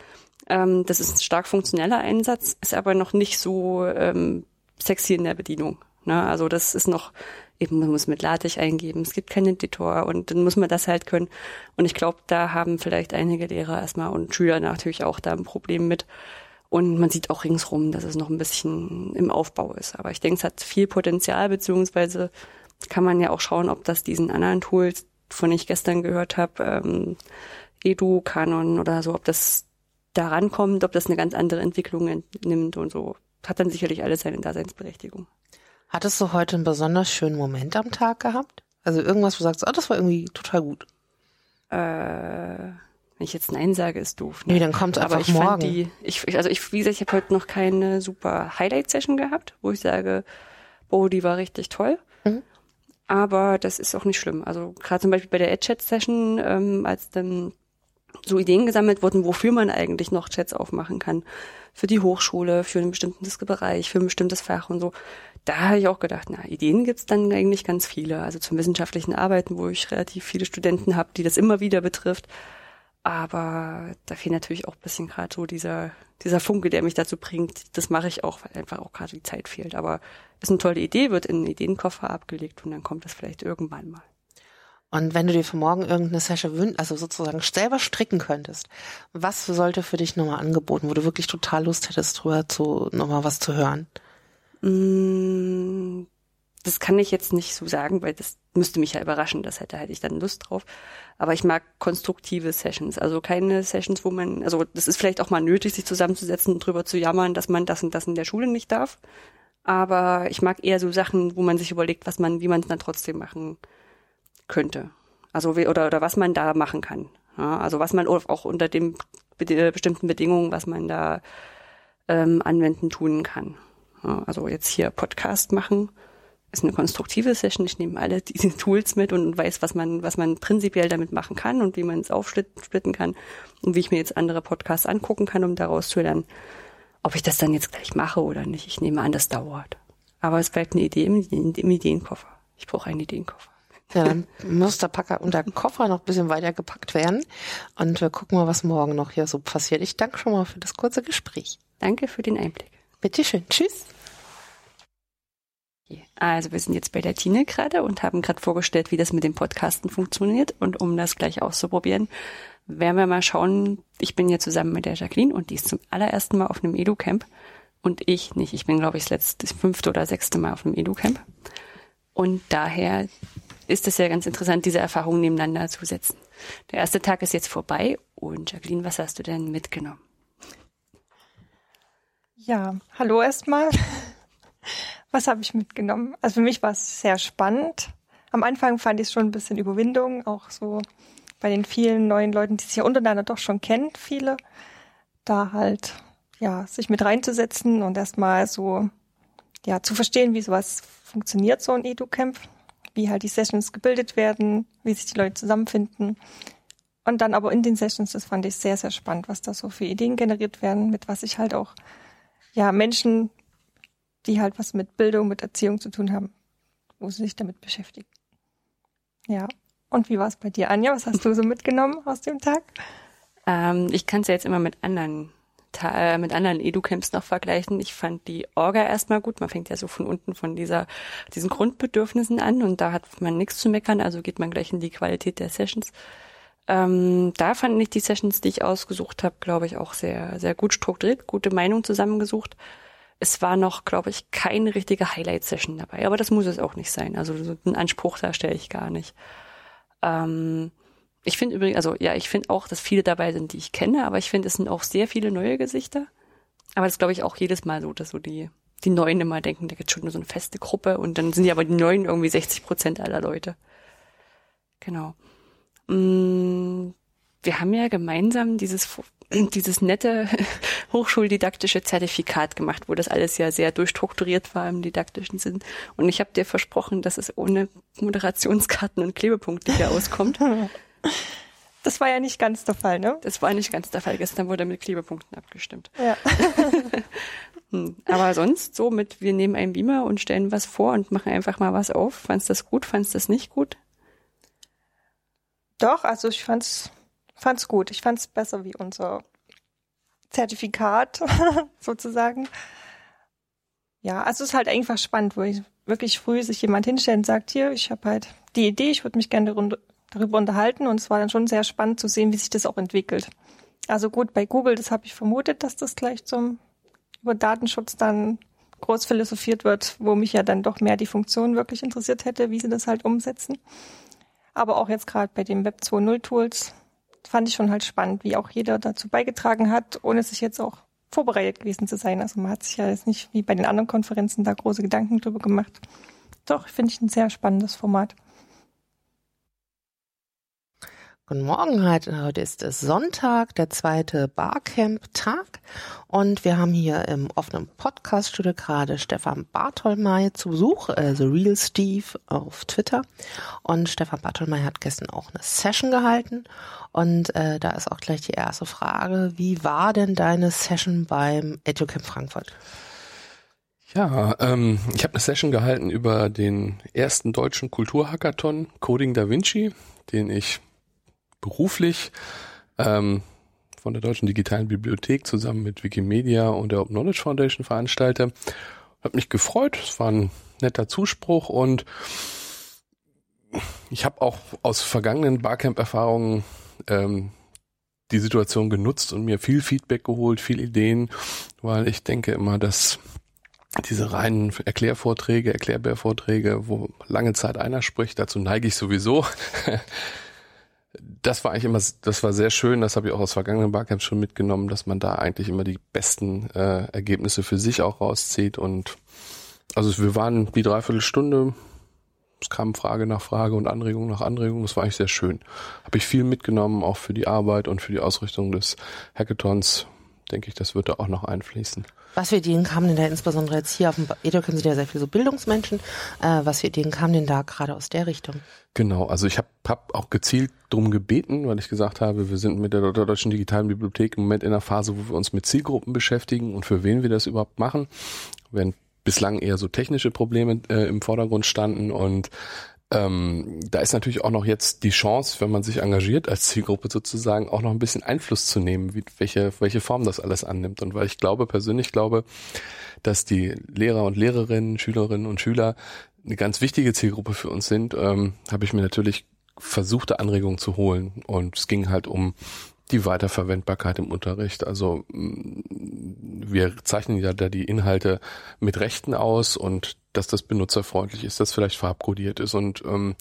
Ähm, das ist ein stark funktioneller Einsatz, ist aber noch nicht so ähm, sexy in der Bedienung. Ne? Also das ist noch, eben man muss mit LaTeX eingeben, es gibt keinen Editor und dann muss man das halt können. Und ich glaube, da haben vielleicht einige Lehrer erstmal und Schüler natürlich auch da ein Problem mit. Und man sieht auch ringsrum, dass es noch ein bisschen im Aufbau ist. Aber ich denke, es hat viel Potenzial, beziehungsweise kann man ja auch schauen, ob das diesen anderen Tools von ich gestern gehört habe, ähm, Edu, Canon oder so, ob das da rankommt, ob das eine ganz andere Entwicklung nimmt und so. Hat dann sicherlich alles seine Daseinsberechtigung. Hattest du heute einen besonders schönen Moment am Tag gehabt? Also irgendwas, wo du sagst, oh, das war irgendwie total gut. Äh, wenn ich jetzt Nein sage, ist doof. Ne? Nee, dann kommt es einfach Aber ich morgen. fand die, ich, also ich, wie gesagt, ich habe heute noch keine super Highlight-Session gehabt, wo ich sage, oh, die war richtig toll. Aber das ist auch nicht schlimm. Also gerade zum Beispiel bei der Ad-Chat-Session, ähm, als dann so Ideen gesammelt wurden, wofür man eigentlich noch Chats aufmachen kann. Für die Hochschule, für einen bestimmten Bereich, für ein bestimmtes Fach und so. Da habe ich auch gedacht, na, Ideen gibt's dann eigentlich ganz viele. Also zum wissenschaftlichen Arbeiten, wo ich relativ viele Studenten habe, die das immer wieder betrifft. Aber da fehlt natürlich auch ein bisschen gerade so dieser, dieser Funke, der mich dazu bringt. Das mache ich auch, weil einfach auch gerade die Zeit fehlt. Aber ist eine tolle Idee, wird in einen Ideenkoffer abgelegt und dann kommt das vielleicht irgendwann mal. Und wenn du dir für morgen irgendeine Session wünschst, also sozusagen selber stricken könntest, was sollte für dich nochmal angeboten, wo du wirklich total Lust hättest, drüber zu, nochmal was zu hören? Das kann ich jetzt nicht so sagen, weil das müsste mich ja überraschen, das hätte, hätte ich dann Lust drauf. Aber ich mag konstruktive Sessions, also keine Sessions, wo man, also das ist vielleicht auch mal nötig, sich zusammenzusetzen und drüber zu jammern, dass man das und das in der Schule nicht darf. Aber ich mag eher so Sachen, wo man sich überlegt, was man, wie man es dann trotzdem machen könnte. Also oder oder was man da machen kann. Ja, also was man auch unter den bestimmten Bedingungen, was man da ähm, anwenden tun kann. Ja, also jetzt hier Podcast machen ist eine konstruktive Session. Ich nehme alle diese Tools mit und weiß, was man, was man prinzipiell damit machen kann und wie man es aufsplitten kann und wie ich mir jetzt andere Podcasts angucken kann, um daraus zu lernen, ob ich das dann jetzt gleich mache oder nicht. Ich nehme an, das dauert. Aber es bleibt eine Idee im, im Ideenkoffer. Ich brauche einen Ideenkoffer. Ja, dann muss der Packer und der Koffer noch ein bisschen weiter gepackt werden. Und wir gucken mal, was morgen noch hier so passiert. Ich danke schon mal für das kurze Gespräch. Danke für den Einblick. Bitteschön. Tschüss. Also wir sind jetzt bei der Tine gerade und haben gerade vorgestellt, wie das mit dem Podcasten funktioniert. Und um das gleich auszuprobieren, werden wir mal schauen. Ich bin hier zusammen mit der Jacqueline und die ist zum allerersten Mal auf einem Edu-Camp. Und ich nicht. Ich bin, glaube ich, das letzte, das fünfte oder sechste Mal auf einem Edu-Camp. Und daher ist es ja ganz interessant, diese Erfahrungen nebeneinander zu setzen. Der erste Tag ist jetzt vorbei und Jacqueline, was hast du denn mitgenommen? Ja, hallo erstmal. (laughs) Was habe ich mitgenommen? Also für mich war es sehr spannend. Am Anfang fand ich es schon ein bisschen Überwindung, auch so bei den vielen neuen Leuten, die sich ja untereinander doch schon kennen, viele, da halt, ja, sich mit reinzusetzen und erstmal so, ja, zu verstehen, wie sowas funktioniert, so ein Edu-Camp wie halt die Sessions gebildet werden, wie sich die Leute zusammenfinden. Und dann aber in den Sessions, das fand ich sehr, sehr spannend, was da so für Ideen generiert werden, mit was ich halt auch, ja, Menschen, die halt was mit Bildung, mit Erziehung zu tun haben, wo sie sich damit beschäftigen. Ja. Und wie war es bei dir, Anja? Was hast du so mitgenommen aus dem Tag? Ähm, ich kann es ja jetzt immer mit anderen äh, mit anderen Edu-Camps noch vergleichen. Ich fand die Orga erstmal gut. Man fängt ja so von unten von dieser, diesen Grundbedürfnissen an und da hat man nichts zu meckern, also geht man gleich in die Qualität der Sessions. Ähm, da fand ich die Sessions, die ich ausgesucht habe, glaube ich, auch sehr, sehr gut strukturiert, gute Meinung zusammengesucht. Es war noch, glaube ich, keine richtige Highlight-Session dabei, aber das muss es auch nicht sein. Also so einen Anspruch da stelle ich gar nicht. Ähm, ich finde übrigens, also ja, ich finde auch, dass viele dabei sind, die ich kenne, aber ich finde, es sind auch sehr viele neue Gesichter. Aber das glaube ich auch jedes Mal so, dass so die, die Neuen immer denken, da gibt schon nur so eine feste Gruppe und dann sind ja aber die Neuen irgendwie 60 Prozent aller Leute. Genau. Mm, wir haben ja gemeinsam dieses, (clears throat) dieses nette (laughs) hochschuldidaktische Zertifikat gemacht, wo das alles ja sehr durchstrukturiert war im didaktischen Sinn. Und ich habe dir versprochen, dass es ohne Moderationskarten und Klebepunkte hier auskommt. (laughs) Das war ja nicht ganz der Fall, ne? Das war nicht ganz der Fall. Gestern wurde mit Klebepunkten abgestimmt. Ja. (laughs) hm. Aber sonst so mit, wir nehmen einen Beamer und stellen was vor und machen einfach mal was auf. Fandst das gut? Fandst das nicht gut? Doch, also ich fand's, fand's gut. Ich fand's besser wie unser Zertifikat (laughs) sozusagen. Ja, also es ist halt einfach spannend, wo ich wirklich früh sich jemand hinstellt und sagt, hier, ich habe halt die Idee, ich würde mich gerne darüber unterhalten und es war dann schon sehr spannend zu sehen, wie sich das auch entwickelt. Also gut, bei Google, das habe ich vermutet, dass das gleich zum über Datenschutz dann groß philosophiert wird, wo mich ja dann doch mehr die Funktion wirklich interessiert hätte, wie sie das halt umsetzen. Aber auch jetzt gerade bei den Web 2.0 Tools, fand ich schon halt spannend, wie auch jeder dazu beigetragen hat, ohne sich jetzt auch vorbereitet gewesen zu sein. Also man hat sich ja jetzt nicht wie bei den anderen Konferenzen da große Gedanken drüber gemacht. Doch, finde ich ein sehr spannendes Format. Guten Morgen, heute ist es Sonntag, der zweite Barcamp-Tag. Und wir haben hier im offenen Podcast-Studio gerade Stefan Bartolmei zu Besuch, also Real Steve auf Twitter. Und Stefan Bartolmei hat gestern auch eine Session gehalten. Und äh, da ist auch gleich die erste Frage, wie war denn deine Session beim EduCamp Frankfurt? Ja, ähm, ich habe eine Session gehalten über den ersten deutschen Kulturhackathon Coding Da Vinci, den ich beruflich ähm, von der Deutschen Digitalen Bibliothek zusammen mit Wikimedia und der Open Knowledge Foundation veranstalte. Hat mich gefreut, es war ein netter Zuspruch und ich habe auch aus vergangenen Barcamp-Erfahrungen ähm, die Situation genutzt und mir viel Feedback geholt, viel Ideen, weil ich denke immer, dass diese reinen Erklärvorträge, Erklärbärvorträge, wo lange Zeit einer spricht, dazu neige ich sowieso. (laughs) das war eigentlich immer, das war sehr schön, das habe ich auch aus vergangenen Barcamps schon mitgenommen, dass man da eigentlich immer die besten äh, Ergebnisse für sich auch rauszieht und also wir waren die Dreiviertelstunde, es kam Frage nach Frage und Anregung nach Anregung, das war eigentlich sehr schön. Habe ich viel mitgenommen, auch für die Arbeit und für die Ausrichtung des Hackathons, denke ich, das wird da auch noch einfließen. Was für Ideen kamen denn da insbesondere jetzt hier auf dem Edoken sind ja sehr viele so Bildungsmenschen. Äh, was für Ideen kamen denn da gerade aus der Richtung? Genau, also ich habe hab auch gezielt drum gebeten, weil ich gesagt habe, wir sind mit der Deutschen Digitalen Bibliothek im Moment in einer Phase, wo wir uns mit Zielgruppen beschäftigen und für wen wir das überhaupt machen. Während bislang eher so technische Probleme äh, im Vordergrund standen und ähm, da ist natürlich auch noch jetzt die Chance, wenn man sich engagiert als Zielgruppe sozusagen, auch noch ein bisschen Einfluss zu nehmen, wie, welche, welche Form das alles annimmt. Und weil ich glaube, persönlich glaube, dass die Lehrer und Lehrerinnen, Schülerinnen und Schüler eine ganz wichtige Zielgruppe für uns sind, ähm, habe ich mir natürlich versuchte Anregungen zu holen. Und es ging halt um die Weiterverwendbarkeit im Unterricht. Also mm, wir zeichnen ja da die Inhalte mit Rechten aus und dass das benutzerfreundlich ist, dass vielleicht farbkodiert ist. Und ähm,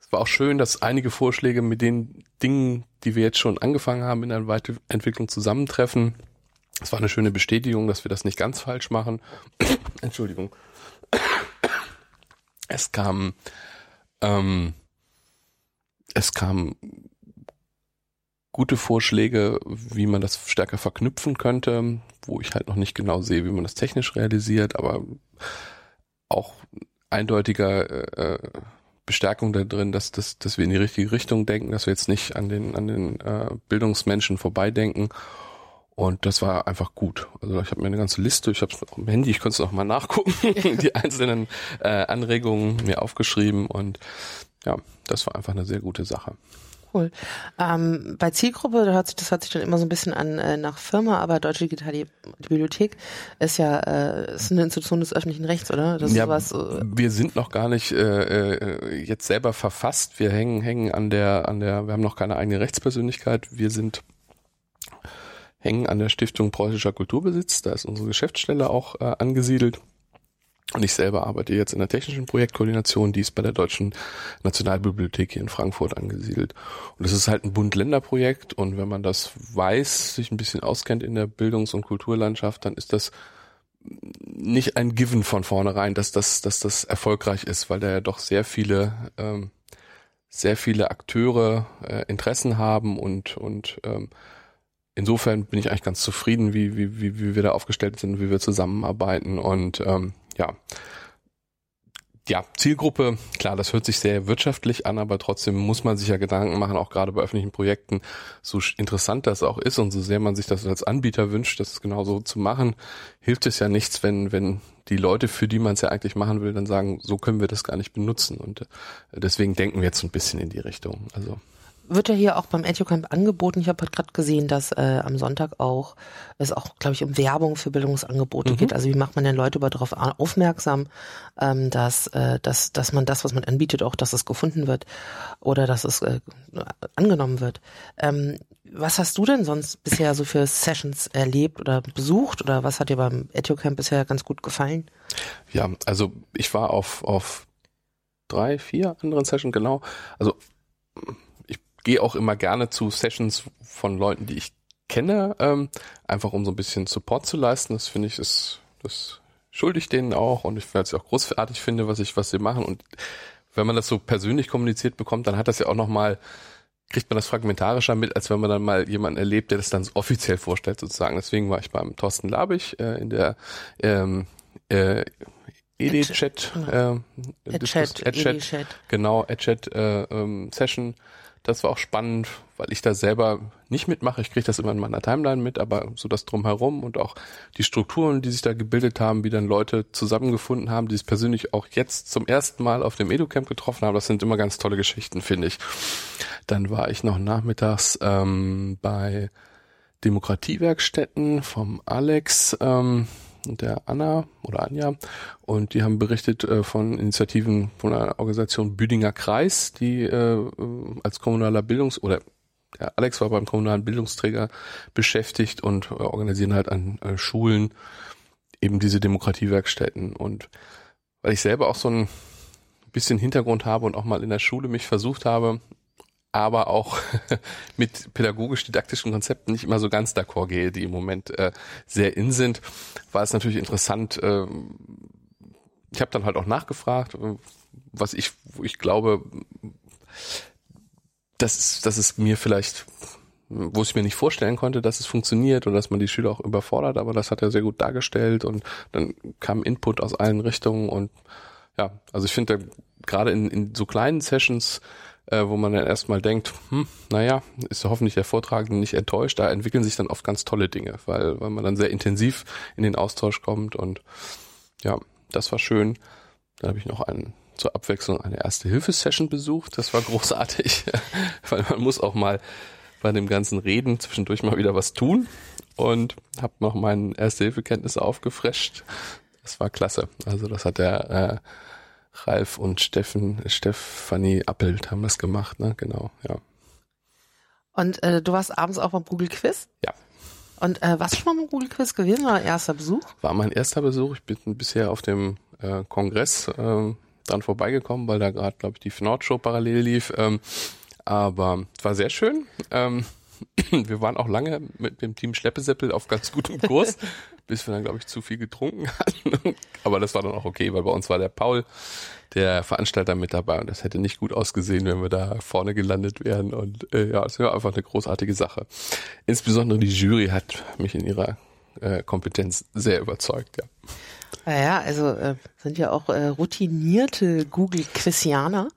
es war auch schön, dass einige Vorschläge mit den Dingen, die wir jetzt schon angefangen haben, in der Weiterentwicklung zusammentreffen. Es war eine schöne Bestätigung, dass wir das nicht ganz falsch machen. (coughs) Entschuldigung. Es kam, ähm, es kam gute Vorschläge, wie man das stärker verknüpfen könnte, wo ich halt noch nicht genau sehe, wie man das technisch realisiert, aber auch eindeutiger äh, Bestärkung da drin, dass, dass, dass wir in die richtige Richtung denken, dass wir jetzt nicht an den, an den äh, Bildungsmenschen vorbeidenken. Und das war einfach gut. Also ich habe mir eine ganze Liste, ich habe es auf dem Handy, ich konnte es noch mal nachgucken, (laughs) die einzelnen äh, Anregungen mir aufgeschrieben und ja, das war einfach eine sehr gute Sache cool. Ähm, bei Zielgruppe, da hört sich, das hört sich dann immer so ein bisschen an äh, nach Firma, aber Deutsche Digitale Bibliothek ist ja äh, ist eine Institution des öffentlichen Rechts, oder? Das ja, sowas, äh, wir sind noch gar nicht äh, äh, jetzt selber verfasst. Wir hängen hängen an der an der, wir haben noch keine eigene Rechtspersönlichkeit. Wir sind hängen an der Stiftung Preußischer Kulturbesitz. Da ist unsere Geschäftsstelle auch äh, angesiedelt. Und ich selber arbeite jetzt in der technischen Projektkoordination, die ist bei der Deutschen Nationalbibliothek hier in Frankfurt angesiedelt. Und es ist halt ein Bund-Länder-Projekt. Und wenn man das weiß, sich ein bisschen auskennt in der Bildungs- und Kulturlandschaft, dann ist das nicht ein Given von vornherein, dass das, dass das erfolgreich ist, weil da ja doch sehr viele, ähm, sehr viele Akteure äh, Interessen haben. Und, und ähm, insofern bin ich eigentlich ganz zufrieden, wie, wie, wie, wie wir da aufgestellt sind, wie wir zusammenarbeiten. Und ähm, ja, ja, Zielgruppe, klar, das hört sich sehr wirtschaftlich an, aber trotzdem muss man sich ja Gedanken machen, auch gerade bei öffentlichen Projekten, so interessant das auch ist und so sehr man sich das als Anbieter wünscht, das genauso zu machen, hilft es ja nichts, wenn, wenn die Leute, für die man es ja eigentlich machen will, dann sagen, so können wir das gar nicht benutzen. Und äh, deswegen denken wir jetzt ein bisschen in die Richtung. Also wird ja hier auch beim EduCamp angeboten. Ich habe halt gerade gesehen, dass äh, am Sonntag auch es auch, glaube ich, um Werbung für Bildungsangebote mhm. geht. Also wie macht man denn Leute darauf aufmerksam, ähm, dass, äh, dass, dass man das, was man anbietet, auch, dass es gefunden wird oder dass es äh, angenommen wird. Ähm, was hast du denn sonst bisher so für Sessions erlebt oder besucht oder was hat dir beim EduCamp bisher ganz gut gefallen? Ja, also ich war auf, auf drei, vier anderen Sessions, genau. Also gehe auch immer gerne zu Sessions von Leuten, die ich kenne, ähm, einfach um so ein bisschen Support zu leisten. Das finde ich, ist, das schuldig denen auch und ich werde es auch großartig finde, was ich, was sie machen. Und wenn man das so persönlich kommuniziert bekommt, dann hat das ja auch nochmal, kriegt man das fragmentarischer mit, als wenn man dann mal jemanden erlebt, der das dann offiziell vorstellt sozusagen. Deswegen war ich beim Thorsten Labich äh, in der ähm, äh, ED-Chat, Genau. äh, Chat, Chat, genau, Chat äh, ähm, Session. Das war auch spannend, weil ich da selber nicht mitmache. Ich kriege das immer in meiner Timeline mit, aber so das drumherum und auch die Strukturen, die sich da gebildet haben, wie dann Leute zusammengefunden haben, die sich persönlich auch jetzt zum ersten Mal auf dem EduCamp getroffen haben, das sind immer ganz tolle Geschichten, finde ich. Dann war ich noch nachmittags ähm, bei Demokratiewerkstätten vom Alex ähm, und der Anna oder Anja. Und die haben berichtet äh, von Initiativen von einer Organisation Büdinger Kreis, die äh, als kommunaler Bildungs- oder ja, Alex war beim kommunalen Bildungsträger beschäftigt und äh, organisieren halt an äh, Schulen eben diese Demokratiewerkstätten. Und weil ich selber auch so ein bisschen Hintergrund habe und auch mal in der Schule mich versucht habe, aber auch (laughs) mit pädagogisch-didaktischen Konzepten nicht immer so ganz d'accord gehe, die im Moment äh, sehr in sind, war es natürlich interessant. Äh, ich habe dann halt auch nachgefragt, äh, was ich, wo ich glaube, dass, dass es mir vielleicht, wo ich mir nicht vorstellen konnte, dass es funktioniert oder dass man die Schüler auch überfordert, aber das hat er sehr gut dargestellt und dann kam Input aus allen Richtungen und ja, also ich finde gerade in, in so kleinen Sessions äh, wo man dann erstmal denkt, hm, naja, ist hoffentlich der Vortragende nicht enttäuscht, da entwickeln sich dann oft ganz tolle Dinge, weil, weil man dann sehr intensiv in den Austausch kommt und ja, das war schön. Dann habe ich noch einen zur Abwechslung eine erste Hilfesession besucht. Das war großartig, (laughs) weil man muss auch mal bei dem ganzen Reden zwischendurch mal wieder was tun und habe noch meine erste Hilfekenntnisse aufgefrescht. Das war klasse. Also das hat der äh, Ralf und Steffen, Stefanie Appelt haben das gemacht, ne? Genau, ja. Und äh, du warst abends auch beim Google Quiz? Ja. Und äh, warst du schon mal beim Google Quiz gewesen oder erster Besuch? War mein erster Besuch. Ich bin bisher auf dem äh, Kongress äh, dran vorbeigekommen, weil da gerade, glaube ich, die Nord-Show parallel lief. Ähm, aber es war sehr schön. Ähm, (clears throat) wir waren auch lange mit dem Team Schleppeseppel auf ganz gutem Kurs, (laughs) bis wir dann, glaube ich, zu viel getrunken hatten. (laughs) Aber das war dann auch okay, weil bei uns war der Paul, der Veranstalter, mit dabei und das hätte nicht gut ausgesehen, wenn wir da vorne gelandet wären. Und äh, ja, es war einfach eine großartige Sache. Insbesondere die Jury hat mich in ihrer äh, Kompetenz sehr überzeugt, ja. Naja, also äh, sind ja auch äh, routinierte Google-Quizianer.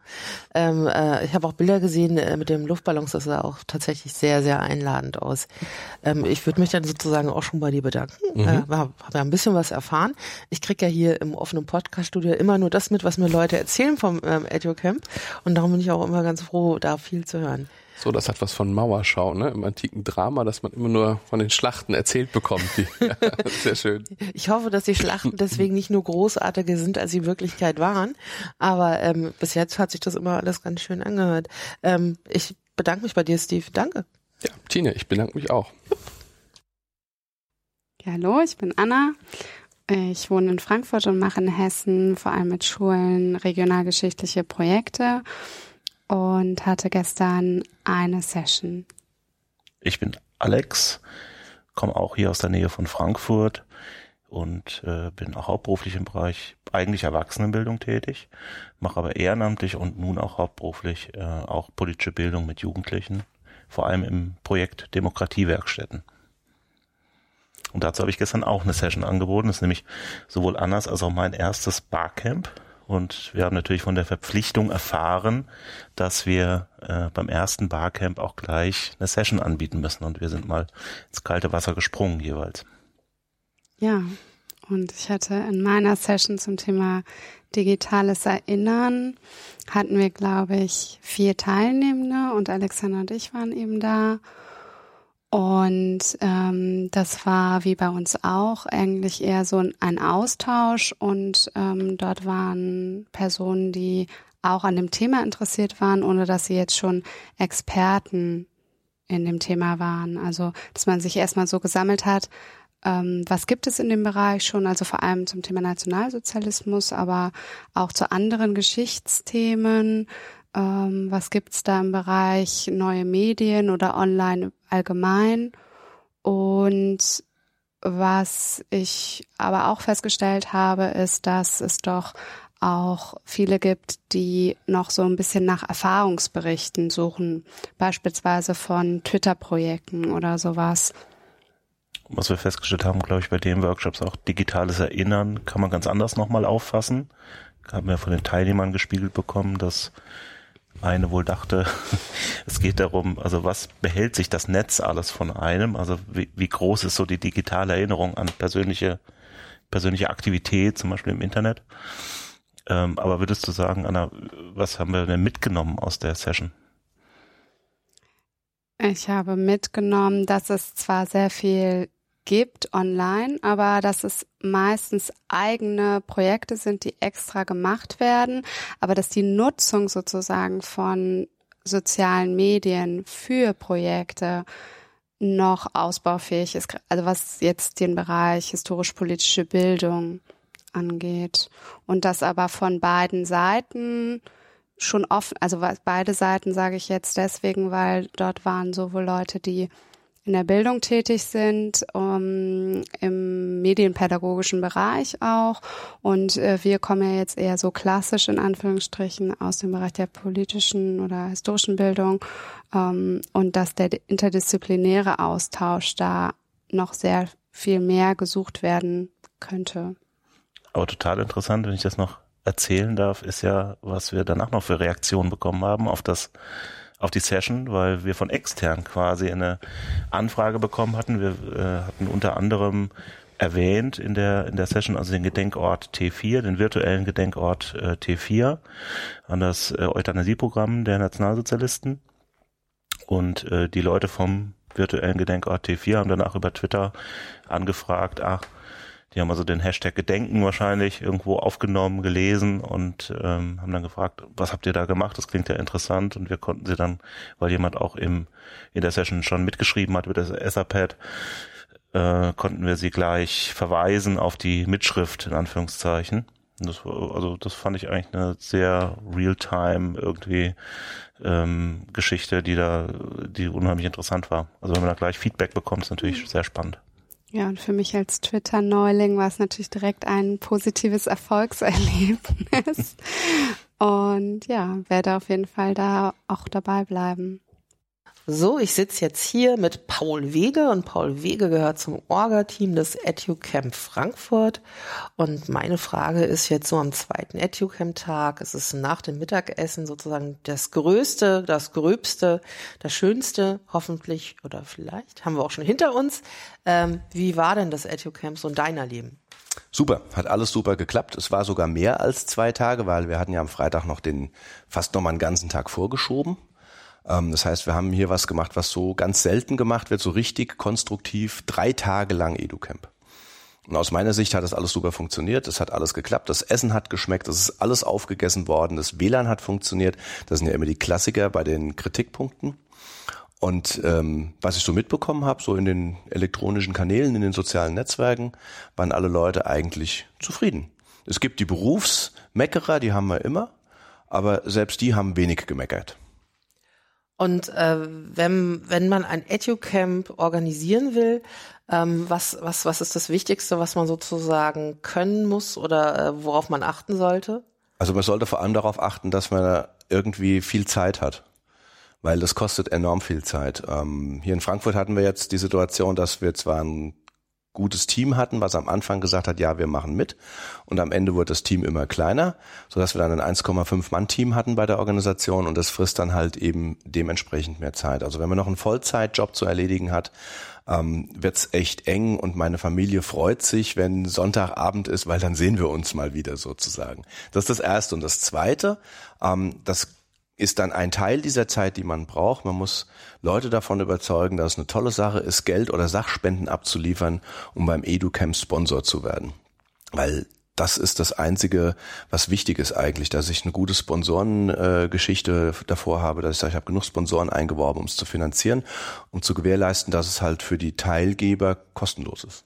Ähm, äh, ich habe auch Bilder gesehen äh, mit dem Luftballons, das sah auch tatsächlich sehr, sehr einladend aus. Ähm, ich würde mich dann sozusagen auch schon bei dir bedanken. Mhm. Äh, habe ja ein bisschen was erfahren. Ich krieg ja hier im offenen Podcast-Studio immer nur das mit, was mir Leute erzählen vom ähm, EduCamp. Und darum bin ich auch immer ganz froh, da viel zu hören. So, das hat was von Mauerschau, ne? Im antiken Drama, dass man immer nur von den Schlachten erzählt bekommt. Die, (laughs) sehr schön. Ich hoffe, dass die Schlachten deswegen nicht nur großartiger sind, als sie in Wirklichkeit waren. Aber ähm, bis jetzt hat sich das immer alles ganz schön angehört. Ähm, ich bedanke mich bei dir, Steve. Danke. Ja, Tine, ich bedanke mich auch. Ja, hallo, ich bin Anna. Ich wohne in Frankfurt und mache in Hessen vor allem mit Schulen regionalgeschichtliche Projekte und hatte gestern eine Session. Ich bin Alex, komme auch hier aus der Nähe von Frankfurt und äh, bin auch hauptberuflich im Bereich eigentlich Erwachsenenbildung tätig, mache aber ehrenamtlich und nun auch hauptberuflich äh, auch politische Bildung mit Jugendlichen, vor allem im Projekt Demokratiewerkstätten. Und dazu habe ich gestern auch eine Session angeboten. Das ist nämlich sowohl Annas als auch mein erstes Barcamp und wir haben natürlich von der Verpflichtung erfahren, dass wir äh, beim ersten Barcamp auch gleich eine Session anbieten müssen. Und wir sind mal ins kalte Wasser gesprungen jeweils. Ja, und ich hatte in meiner Session zum Thema digitales Erinnern, hatten wir, glaube ich, vier Teilnehmende und Alexander und ich waren eben da. Und ähm, das war wie bei uns auch eigentlich eher so ein Austausch. Und ähm, dort waren Personen, die auch an dem Thema interessiert waren, ohne dass sie jetzt schon Experten in dem Thema waren. Also, dass man sich erstmal so gesammelt hat, ähm, was gibt es in dem Bereich schon, also vor allem zum Thema Nationalsozialismus, aber auch zu anderen Geschichtsthemen, ähm, was gibt's da im Bereich neue Medien oder online allgemein. Und was ich aber auch festgestellt habe, ist, dass es doch auch viele gibt, die noch so ein bisschen nach Erfahrungsberichten suchen, beispielsweise von Twitter-Projekten oder sowas. Was wir festgestellt haben, glaube ich, bei den Workshops auch digitales Erinnern kann man ganz anders nochmal auffassen. Haben wir von den Teilnehmern gespiegelt bekommen, dass eine wohl dachte, (laughs) es geht darum, also was behält sich das Netz alles von einem? Also wie, wie groß ist so die digitale Erinnerung an persönliche, persönliche Aktivität, zum Beispiel im Internet? Ähm, aber würdest du sagen, Anna, was haben wir denn mitgenommen aus der Session? Ich habe mitgenommen, dass es zwar sehr viel gibt online, aber dass es meistens eigene Projekte sind, die extra gemacht werden, aber dass die Nutzung sozusagen von sozialen Medien für Projekte noch ausbaufähig ist, also was jetzt den Bereich historisch-politische Bildung angeht. Und das aber von beiden Seiten schon offen, also beide Seiten sage ich jetzt deswegen, weil dort waren sowohl Leute, die in der Bildung tätig sind, um, im medienpädagogischen Bereich auch. Und äh, wir kommen ja jetzt eher so klassisch in Anführungsstrichen aus dem Bereich der politischen oder historischen Bildung. Ähm, und dass der interdisziplinäre Austausch da noch sehr viel mehr gesucht werden könnte. Aber total interessant, wenn ich das noch erzählen darf, ist ja, was wir danach noch für Reaktionen bekommen haben auf das, auf die Session, weil wir von extern quasi eine Anfrage bekommen hatten. Wir äh, hatten unter anderem erwähnt in der in der Session also den Gedenkort T4, den virtuellen Gedenkort äh, T4 an das äh, Euthanasieprogramm der Nationalsozialisten und äh, die Leute vom virtuellen Gedenkort T4 haben danach über Twitter angefragt, ach die haben also den Hashtag Gedenken wahrscheinlich irgendwo aufgenommen, gelesen und ähm, haben dann gefragt, was habt ihr da gemacht? Das klingt ja interessant und wir konnten sie dann, weil jemand auch im in der Session schon mitgeschrieben hat über das Etherpad, äh, konnten wir sie gleich verweisen auf die Mitschrift in Anführungszeichen. Das, also das fand ich eigentlich eine sehr real-time irgendwie ähm, Geschichte, die da, die unheimlich interessant war. Also wenn man da gleich Feedback bekommt, ist natürlich mhm. sehr spannend. Ja, und für mich als Twitter-Neuling war es natürlich direkt ein positives Erfolgserlebnis. (laughs) und ja, werde auf jeden Fall da auch dabei bleiben. So, ich sitze jetzt hier mit Paul Wege und Paul Wege gehört zum Orga-Team des EduCamp Frankfurt. Und meine Frage ist jetzt so am zweiten EduCamp-Tag, es ist nach dem Mittagessen sozusagen das Größte, das Gröbste, das Schönste, hoffentlich oder vielleicht, haben wir auch schon hinter uns. Ähm, wie war denn das EduCamp so in deiner Leben? Super, hat alles super geklappt. Es war sogar mehr als zwei Tage, weil wir hatten ja am Freitag noch den fast noch mal einen ganzen Tag vorgeschoben. Ähm, das heißt, wir haben hier was gemacht, was so ganz selten gemacht wird, so richtig konstruktiv, drei Tage lang EduCamp. Und aus meiner Sicht hat das alles super funktioniert. Es hat alles geklappt. Das Essen hat geschmeckt. Es ist alles aufgegessen worden. Das WLAN hat funktioniert. Das sind ja immer die Klassiker bei den Kritikpunkten. Und ähm, was ich so mitbekommen habe, so in den elektronischen Kanälen, in den sozialen Netzwerken, waren alle Leute eigentlich zufrieden. Es gibt die Berufsmeckerer, die haben wir immer, aber selbst die haben wenig gemeckert. Und äh, wenn, wenn man ein EduCamp organisieren will, ähm, was, was, was ist das Wichtigste, was man sozusagen können muss oder äh, worauf man achten sollte? Also man sollte vor allem darauf achten, dass man irgendwie viel Zeit hat, weil das kostet enorm viel Zeit. Ähm, hier in Frankfurt hatten wir jetzt die Situation, dass wir zwar ein gutes Team hatten, was am Anfang gesagt hat, ja, wir machen mit. Und am Ende wurde das Team immer kleiner, sodass wir dann ein 1,5 Mann Team hatten bei der Organisation und das frisst dann halt eben dementsprechend mehr Zeit. Also wenn man noch einen Vollzeitjob zu erledigen hat, ähm, wird's echt eng und meine Familie freut sich, wenn Sonntagabend ist, weil dann sehen wir uns mal wieder sozusagen. Das ist das Erste. Und das Zweite, ähm, das ist dann ein Teil dieser Zeit, die man braucht. Man muss Leute davon überzeugen, dass es eine tolle Sache ist, Geld oder Sachspenden abzuliefern, um beim EduCamp Sponsor zu werden. Weil das ist das Einzige, was wichtig ist eigentlich, dass ich eine gute Sponsorengeschichte äh, davor habe, dass ich sage, ich habe genug Sponsoren eingeworben, um es zu finanzieren, um zu gewährleisten, dass es halt für die Teilgeber kostenlos ist.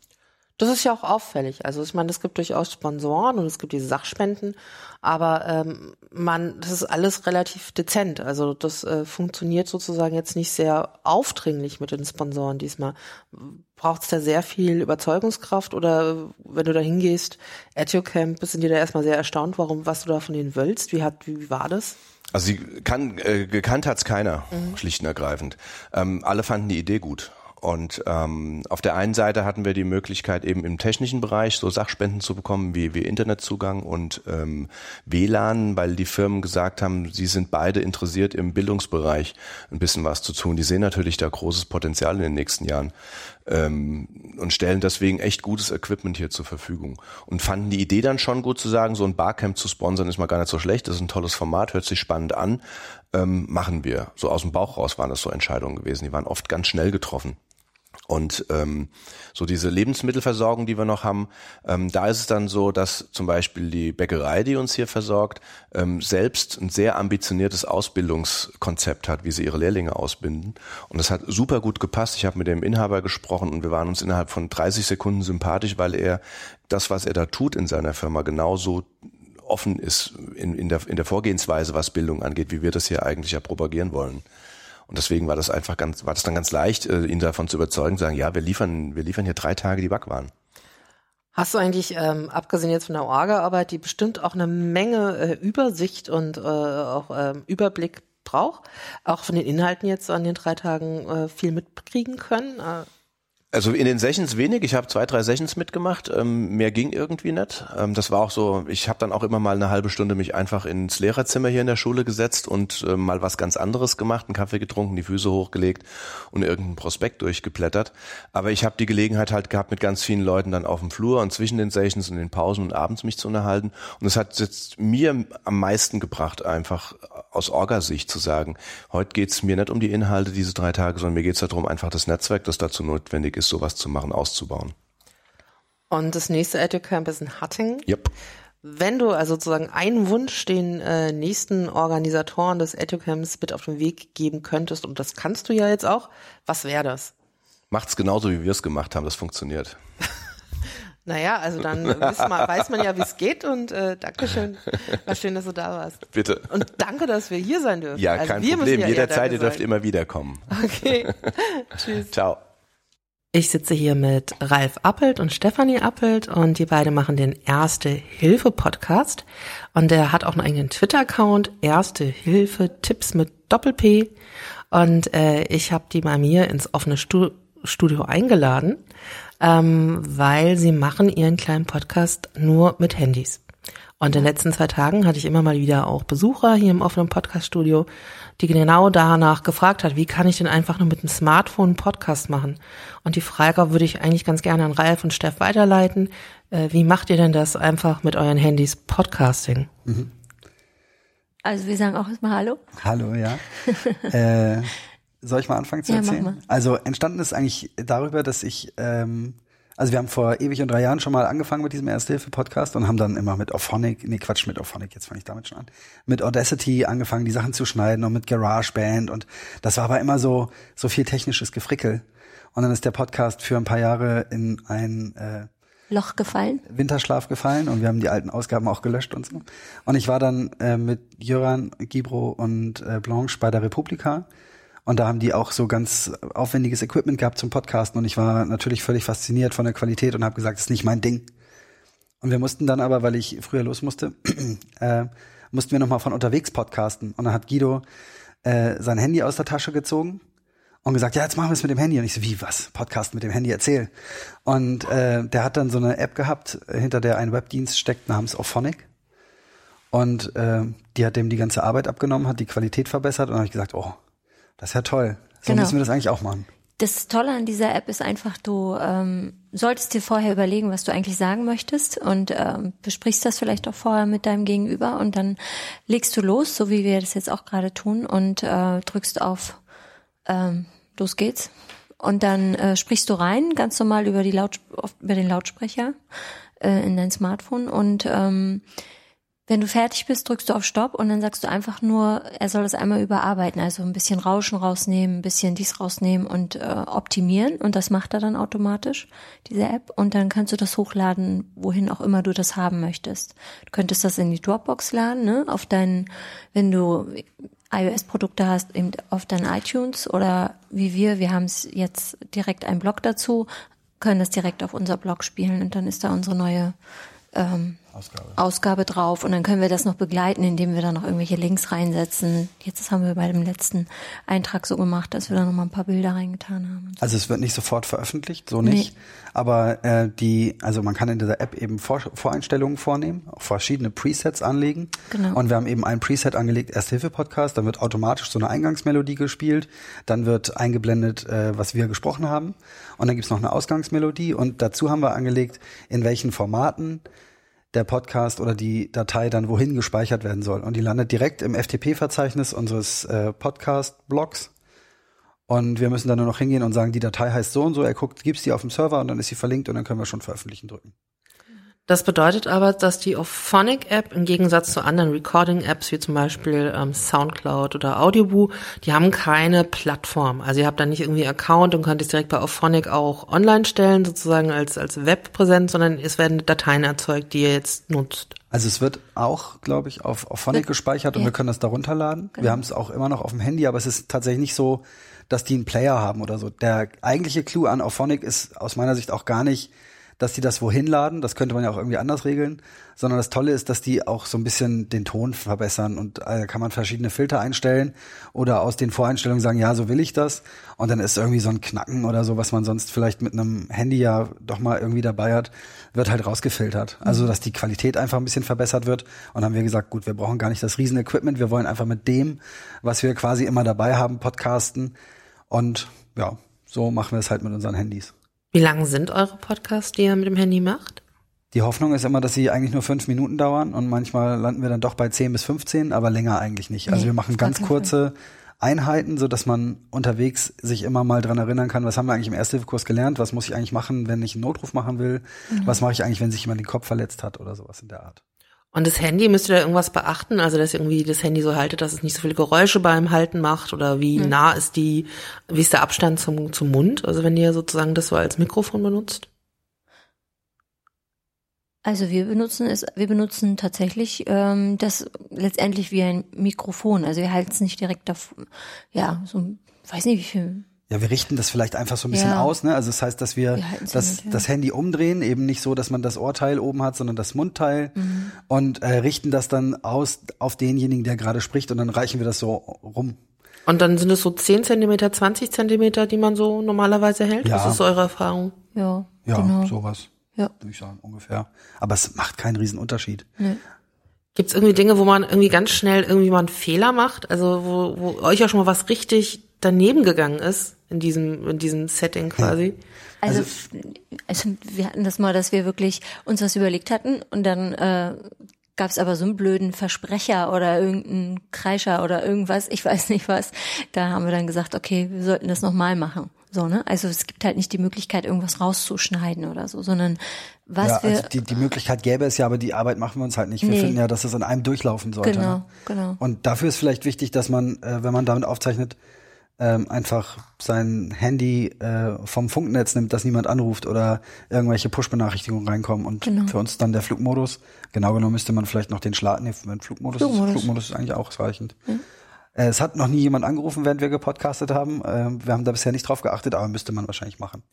Das ist ja auch auffällig. Also ich meine, es gibt durchaus Sponsoren und es gibt diese Sachspenden, aber ähm, man, das ist alles relativ dezent. Also das äh, funktioniert sozusagen jetzt nicht sehr aufdringlich mit den Sponsoren diesmal. Braucht es da sehr viel Überzeugungskraft oder wenn du da hingehst, EduCamp, sind die da erstmal sehr erstaunt, warum, was du da von denen willst? Wie hat, wie war das? Also sie kann, äh, gekannt hat's keiner, mhm. schlicht und ergreifend. Ähm, alle fanden die Idee gut. Und ähm, auf der einen Seite hatten wir die Möglichkeit, eben im technischen Bereich so Sachspenden zu bekommen wie, wie Internetzugang und ähm, WLAN, weil die Firmen gesagt haben, sie sind beide interessiert im Bildungsbereich ein bisschen was zu tun. Die sehen natürlich da großes Potenzial in den nächsten Jahren ähm, und stellen deswegen echt gutes Equipment hier zur Verfügung. Und fanden die Idee dann schon gut zu sagen, so ein Barcamp zu sponsern ist mal gar nicht so schlecht, das ist ein tolles Format, hört sich spannend an, ähm, machen wir. So aus dem Bauch raus waren das so Entscheidungen gewesen, die waren oft ganz schnell getroffen. Und ähm, so diese Lebensmittelversorgung, die wir noch haben, ähm, da ist es dann so, dass zum Beispiel die Bäckerei, die uns hier versorgt, ähm, selbst ein sehr ambitioniertes Ausbildungskonzept hat, wie sie ihre Lehrlinge ausbinden. Und das hat super gut gepasst. Ich habe mit dem Inhaber gesprochen und wir waren uns innerhalb von 30 Sekunden sympathisch, weil er das, was er da tut in seiner Firma, genauso offen ist in, in, der, in der Vorgehensweise, was Bildung angeht, wie wir das hier eigentlich ja propagieren wollen. Und deswegen war das einfach ganz, war das dann ganz leicht, äh, ihn davon zu überzeugen, zu sagen, ja, wir liefern, wir liefern hier drei Tage die Backwaren. Hast du eigentlich, ähm, abgesehen jetzt von der Orga-Arbeit, die bestimmt auch eine Menge äh, Übersicht und äh, auch ähm, Überblick braucht, auch von den Inhalten jetzt an den drei Tagen äh, viel mitkriegen können? Äh, also in den Sessions wenig. Ich habe zwei, drei Sessions mitgemacht. Ähm, mehr ging irgendwie nicht. Ähm, das war auch so. Ich habe dann auch immer mal eine halbe Stunde mich einfach ins Lehrerzimmer hier in der Schule gesetzt und äh, mal was ganz anderes gemacht, einen Kaffee getrunken, die Füße hochgelegt und irgendeinen Prospekt durchgeblättert. Aber ich habe die Gelegenheit halt gehabt, mit ganz vielen Leuten dann auf dem Flur und zwischen den Sessions und den Pausen und abends mich zu unterhalten. Und es hat jetzt mir am meisten gebracht, einfach aus Orgasicht zu sagen, heute geht's mir nicht um die Inhalte diese drei Tage, sondern mir geht's darum, einfach das Netzwerk, das dazu notwendig ist, sowas zu machen, auszubauen. Und das nächste EduCamp ist in Hattingen. Yep. Wenn du also sozusagen einen Wunsch den äh, nächsten Organisatoren des EduCamps mit auf den Weg geben könntest, und das kannst du ja jetzt auch, was wäre das? Macht's genauso, wie wir es gemacht haben, das funktioniert. (laughs) Naja, also dann man, weiß man ja, wie es geht und äh, Dankeschön. War schön, dass du da warst. Bitte. Und danke, dass wir hier sein dürfen. Ja, also kein Problem. Ja Jederzeit, ihr dürft immer wieder kommen. Okay. (laughs) Tschüss. Ciao. Ich sitze hier mit Ralf Appelt und Stefanie Appelt und die beiden machen den Erste Hilfe Podcast und der hat auch einen eigenen Twitter-Account, Erste Hilfe Tipps mit Doppel-P und äh, ich habe die bei mir ins offene Stu Studio eingeladen ähm, weil sie machen ihren kleinen Podcast nur mit Handys. Und in den letzten zwei Tagen hatte ich immer mal wieder auch Besucher hier im offenen Podcaststudio, die genau danach gefragt hat, wie kann ich denn einfach nur mit dem Smartphone einen Podcast machen? Und die Frage würde ich eigentlich ganz gerne an Ralf und Steff weiterleiten. Äh, wie macht ihr denn das einfach mit euren Handys Podcasting? Mhm. Also wir sagen auch erstmal Hallo. Hallo, ja. (laughs) äh, soll ich mal anfangen zu erzählen? Ja, also entstanden ist eigentlich darüber, dass ich, ähm, also wir haben vor ewig und drei Jahren schon mal angefangen mit diesem Ersthilfe-Podcast und haben dann immer mit Auphonic, nee Quatsch, mit Auphonic, jetzt fange ich damit schon an, mit Audacity angefangen, die Sachen zu schneiden und mit GarageBand und das war aber immer so, so viel technisches Gefrickel. Und dann ist der Podcast für ein paar Jahre in ein äh, Loch gefallen? Winterschlaf gefallen und wir haben die alten Ausgaben auch gelöscht und so. Und ich war dann äh, mit Jöran, Gibro und äh, Blanche bei der Republika und da haben die auch so ganz aufwendiges Equipment gehabt zum Podcasten und ich war natürlich völlig fasziniert von der Qualität und habe gesagt, das ist nicht mein Ding. Und wir mussten dann aber, weil ich früher los musste, (clears throat) äh, mussten wir nochmal von unterwegs podcasten. Und dann hat Guido äh, sein Handy aus der Tasche gezogen und gesagt, ja, jetzt machen wir es mit dem Handy. Und ich so, wie, was? Podcast mit dem Handy, erzähl. Und äh, der hat dann so eine App gehabt, hinter der ein Webdienst steckt namens Auphonic. Und äh, die hat dem die ganze Arbeit abgenommen, hat die Qualität verbessert und dann habe ich gesagt, oh, das ist ja toll. So genau. müssen wir das eigentlich auch machen. Das Tolle an dieser App ist einfach, du ähm, solltest dir vorher überlegen, was du eigentlich sagen möchtest und ähm, besprichst das vielleicht auch vorher mit deinem Gegenüber und dann legst du los, so wie wir das jetzt auch gerade tun und äh, drückst auf ähm, los geht's und dann äh, sprichst du rein, ganz normal über die Laut über den Lautsprecher äh, in dein Smartphone und ähm, Wenn du fertig bist, drückst du auf Stopp und dann sagst du einfach nur, er soll es einmal überarbeiten, also ein bisschen Rauschen rausnehmen, ein bisschen dies rausnehmen und äh, optimieren. Und das macht er dann automatisch, diese App. Und dann kannst du das hochladen, wohin auch immer du das haben möchtest. Du könntest das in die Dropbox laden, ne, auf deinen, wenn du iOS-Produkte hast, eben auf deinen iTunes oder wie wir, wir haben es jetzt direkt einen Blog dazu, können das direkt auf unser Blog spielen und dann ist da unsere neue ähm, Ausgabe. Ausgabe drauf und dann können wir das noch begleiten, indem wir da noch irgendwelche Links reinsetzen. Jetzt haben wir bei dem letzten Eintrag so gemacht, dass wir da noch mal ein paar Bilder reingetan haben. Also es wird nicht sofort veröffentlicht, so nicht. Nee. Aber äh, die, also man kann in dieser App eben Vor Voreinstellungen vornehmen, auch verschiedene Presets anlegen. Genau. Und wir haben eben ein Preset angelegt, Ersthilfe-Podcast, dann wird automatisch so eine Eingangsmelodie gespielt, dann wird eingeblendet, äh, was wir gesprochen haben. Und dann gibt's noch eine Ausgangsmelodie und dazu haben wir angelegt, in welchen Formaten der Podcast oder die Datei dann wohin gespeichert werden soll. Und die landet direkt im FTP-Verzeichnis unseres äh, Podcast-Blogs. Und wir müssen dann nur noch hingehen und sagen, die Datei heißt so und so. Er guckt, gibt's die auf dem Server und dann ist sie verlinkt und dann können wir schon veröffentlichen drücken. Das bedeutet aber, dass die Auphonic-App im Gegensatz zu anderen Recording-Apps wie zum Beispiel ähm, Soundcloud oder Audioboo, die haben keine Plattform. Also ihr habt da nicht irgendwie Account und könnt es direkt bei Auphonic auch online stellen, sozusagen als, als Webpräsenz, sondern es werden Dateien erzeugt, die ihr jetzt nutzt. Also es wird auch, glaube ich, auf Auphonic gespeichert und ja. wir können das da runterladen. Genau. Wir haben es auch immer noch auf dem Handy, aber es ist tatsächlich nicht so, dass die einen Player haben oder so. Der eigentliche Clou an Auphonic ist aus meiner Sicht auch gar nicht, dass die das wohin laden, das könnte man ja auch irgendwie anders regeln, sondern das Tolle ist, dass die auch so ein bisschen den Ton verbessern und äh, kann man verschiedene Filter einstellen oder aus den Voreinstellungen sagen, ja, so will ich das. Und dann ist irgendwie so ein Knacken oder so, was man sonst vielleicht mit einem Handy ja doch mal irgendwie dabei hat, wird halt rausgefiltert. Also, dass die Qualität einfach ein bisschen verbessert wird. Und haben wir gesagt, gut, wir brauchen gar nicht das Riesenequipment, wir wollen einfach mit dem, was wir quasi immer dabei haben, podcasten. Und ja, so machen wir es halt mit unseren Handys. Wie lang sind eure Podcasts, die ihr mit dem Handy macht? Die Hoffnung ist immer, dass sie eigentlich nur fünf Minuten dauern und manchmal landen wir dann doch bei zehn bis 15, aber länger eigentlich nicht. Also nee, wir machen ganz kurze Einheiten, so dass man unterwegs sich immer mal dran erinnern kann, was haben wir eigentlich im Ersthilfekurs gelernt, was muss ich eigentlich machen, wenn ich einen Notruf machen will, mhm. was mache ich eigentlich, wenn sich jemand den Kopf verletzt hat oder sowas in der Art. Und das Handy, müsst ihr da irgendwas beachten? Also, dass irgendwie das Handy so haltet, dass es nicht so viele Geräusche beim Halten macht? Oder wie mhm. nah ist die, wie ist der Abstand zum, zum Mund? Also, wenn ihr sozusagen das so als Mikrofon benutzt? Also wir benutzen es, wir benutzen tatsächlich ähm, das letztendlich wie ein Mikrofon. Also wir halten es nicht direkt auf, ja, so, weiß nicht wie viel, ja, wir richten das vielleicht einfach so ein bisschen ja. aus, ne? Also das heißt, dass wir, wir das, mit, ja. das Handy umdrehen, eben nicht so, dass man das Ohrteil oben hat, sondern das Mundteil mhm. und äh, richten das dann aus auf denjenigen, der gerade spricht und dann reichen wir das so rum. Und dann sind es so 10 Zentimeter, 20 Zentimeter, die man so normalerweise hält? Ja. Was ist eure Erfahrung? Ja, ja genau. sowas. Ja. Würde ich sagen, ungefähr. Aber es macht keinen riesen Unterschied. Nee. Gibt es irgendwie Dinge, wo man irgendwie ganz schnell irgendwie mal einen Fehler macht? Also wo, wo euch auch schon mal was richtig daneben gegangen ist in diesem, in diesem Setting quasi? Also, also wir hatten das mal, dass wir wirklich uns was überlegt hatten und dann äh, gab es aber so einen blöden Versprecher oder irgendeinen Kreischer oder irgendwas, ich weiß nicht was. Da haben wir dann gesagt, okay, wir sollten das nochmal machen. So, ne? Also es gibt halt nicht die Möglichkeit, irgendwas rauszuschneiden oder so, sondern was ja, wir. Also die, die Möglichkeit gäbe es ja, aber die Arbeit machen wir uns halt nicht. Wir nee. finden ja, dass es an einem durchlaufen sollte. Genau, ne? genau. Und dafür ist vielleicht wichtig, dass man, äh, wenn man damit aufzeichnet, ähm, einfach sein Handy äh, vom Funknetz nimmt, dass niemand anruft oder irgendwelche Push-Benachrichtigungen reinkommen. Und genau. für uns dann der Flugmodus. Genau genommen müsste man vielleicht noch den Schlag, nee, wenn Flugmodus, Flugmodus. Ist, Flugmodus ist eigentlich auch ausreichend. Mhm. Äh, es hat noch nie jemand angerufen, während wir gepodcastet haben. Äh, wir haben da bisher nicht drauf geachtet, aber müsste man wahrscheinlich machen.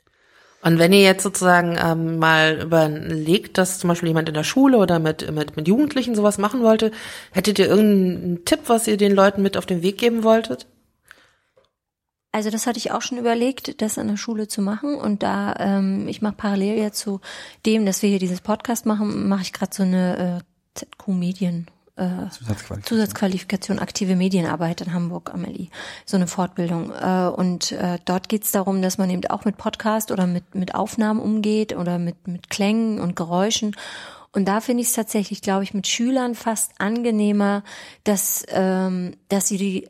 Und wenn ihr jetzt sozusagen ähm, mal überlegt, dass zum Beispiel jemand in der Schule oder mit, mit, mit Jugendlichen sowas machen wollte, hättet ihr irgendeinen Tipp, was ihr den Leuten mit auf den Weg geben wolltet? Also das hatte ich auch schon überlegt, das an der Schule zu machen. Und da ähm, ich mache parallel ja zu dem, dass wir hier dieses Podcast machen, mache ich gerade so eine äh, ZQ-Medien. Äh, Zusatzqualifikation. Zusatzqualifikation aktive Medienarbeit in Hamburg, Amelie. So eine Fortbildung. Äh, und äh, dort geht es darum, dass man eben auch mit Podcast oder mit, mit Aufnahmen umgeht oder mit, mit Klängen und Geräuschen. Und da finde ich es tatsächlich, glaube ich, mit Schülern fast angenehmer, dass, ähm, dass sie die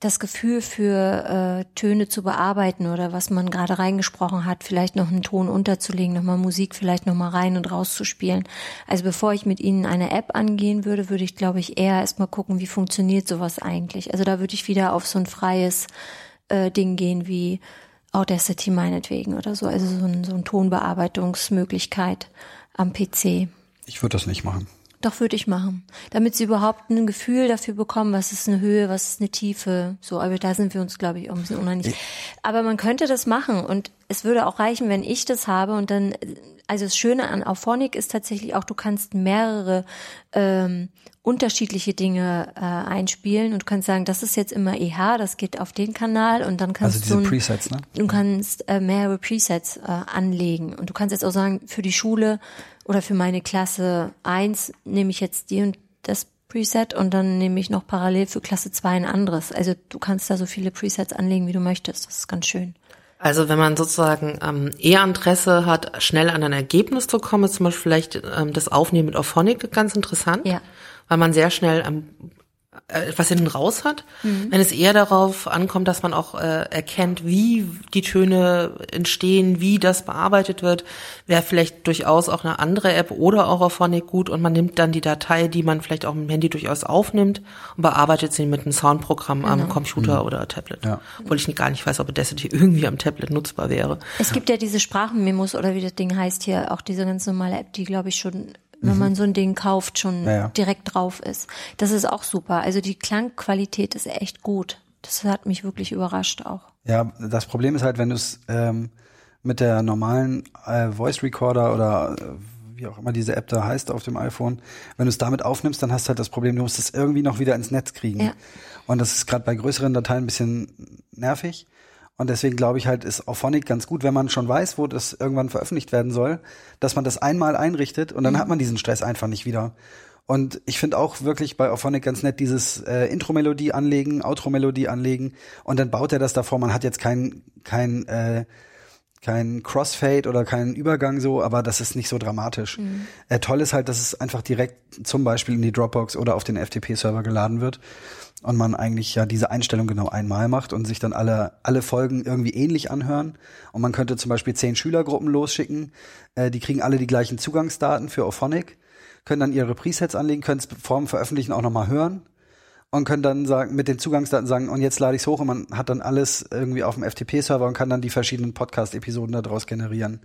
das Gefühl für äh, Töne zu bearbeiten oder was man gerade reingesprochen hat, vielleicht noch einen Ton unterzulegen, nochmal Musik vielleicht nochmal rein und raus zu spielen. Also bevor ich mit Ihnen eine App angehen würde, würde ich, glaube ich, eher erstmal gucken, wie funktioniert sowas eigentlich. Also da würde ich wieder auf so ein freies äh, Ding gehen wie Audacity meinetwegen oder so. Also so ein, so ein Tonbearbeitungsmöglichkeit am PC. Ich würde das nicht machen. Doch würde ich machen, damit sie überhaupt ein Gefühl dafür bekommen, was ist eine Höhe, was ist eine Tiefe. So, aber da sind wir uns, glaube ich, auch ein bisschen uneinig. Aber man könnte das machen und es würde auch reichen, wenn ich das habe und dann, also das Schöne an Auphonic ist tatsächlich auch, du kannst mehrere ähm, unterschiedliche Dinge äh, einspielen und du kannst sagen, das ist jetzt immer EH, das geht auf den Kanal und dann kannst Also diese du Presets, ne? Du kannst äh, mehrere Presets äh, anlegen und du kannst jetzt auch sagen, für die Schule oder für meine Klasse 1 nehme ich jetzt die und das Preset und dann nehme ich noch parallel für Klasse 2 ein anderes. Also du kannst da so viele Presets anlegen, wie du möchtest. Das ist ganz schön. Also wenn man sozusagen ähm, eher Interesse hat, schnell an ein Ergebnis zu kommen, ist zum Beispiel vielleicht ähm, das Aufnehmen mit Auphonic ganz interessant, Ja. weil man sehr schnell am äh, etwas hinten raus hat. Mhm. Wenn es eher darauf ankommt, dass man auch äh, erkennt, wie die Töne entstehen, wie das bearbeitet wird, wäre vielleicht durchaus auch eine andere App oder auch Auphonic gut und man nimmt dann die Datei, die man vielleicht auch mit dem Handy durchaus aufnimmt und bearbeitet sie mit einem Soundprogramm am Genau. Computer Mhm. oder Tablet. Ja. Obwohl ich gar nicht weiß, ob Audacity irgendwie am Tablet nutzbar wäre. Es gibt ja diese Sprachenmemos oder wie das Ding heißt hier, auch diese ganz normale App, die glaube ich schon, wenn Mhm. man so ein Ding kauft, schon Ja, ja. direkt drauf ist. Das ist auch super. Also die Klangqualität ist echt gut. Das hat mich wirklich überrascht auch. Ja, das Problem ist halt, wenn du es ähm, mit der normalen äh, Voice Recorder oder äh, wie auch immer diese App da heißt auf dem iPhone, wenn du es damit aufnimmst, dann hast du halt das Problem, du musst es irgendwie noch wieder ins Netz kriegen. Ja. Und das ist gerade bei größeren Dateien ein bisschen nervig. Und deswegen glaube ich halt, ist Auphonic ganz gut, wenn man schon weiß, wo das irgendwann veröffentlicht werden soll, dass man das einmal einrichtet und dann Mhm. hat man diesen Stress einfach nicht wieder. Und ich finde auch wirklich bei Auphonic ganz nett dieses äh, Intro-Melodie anlegen, Outro-Melodie anlegen und dann baut er das davor. Man hat jetzt kein, kein, äh, kein Crossfade oder keinen Übergang so, aber das ist nicht so dramatisch. Mhm. Äh, toll ist halt, dass es einfach direkt zum Beispiel in die Dropbox oder auf den FTP-Server geladen wird und man eigentlich ja diese Einstellung genau einmal macht und sich dann alle, alle Folgen irgendwie ähnlich anhören. Und man könnte zum Beispiel zehn Schülergruppen losschicken, äh, die kriegen alle die gleichen Zugangsdaten für Auphonic, können dann ihre Presets anlegen, können es vor dem Veröffentlichen auch nochmal hören und können dann sagen, mit den Zugangsdaten sagen, und jetzt lade ich es hoch und man hat dann alles irgendwie auf dem FTP-Server und kann dann die verschiedenen Podcast-Episoden daraus generieren.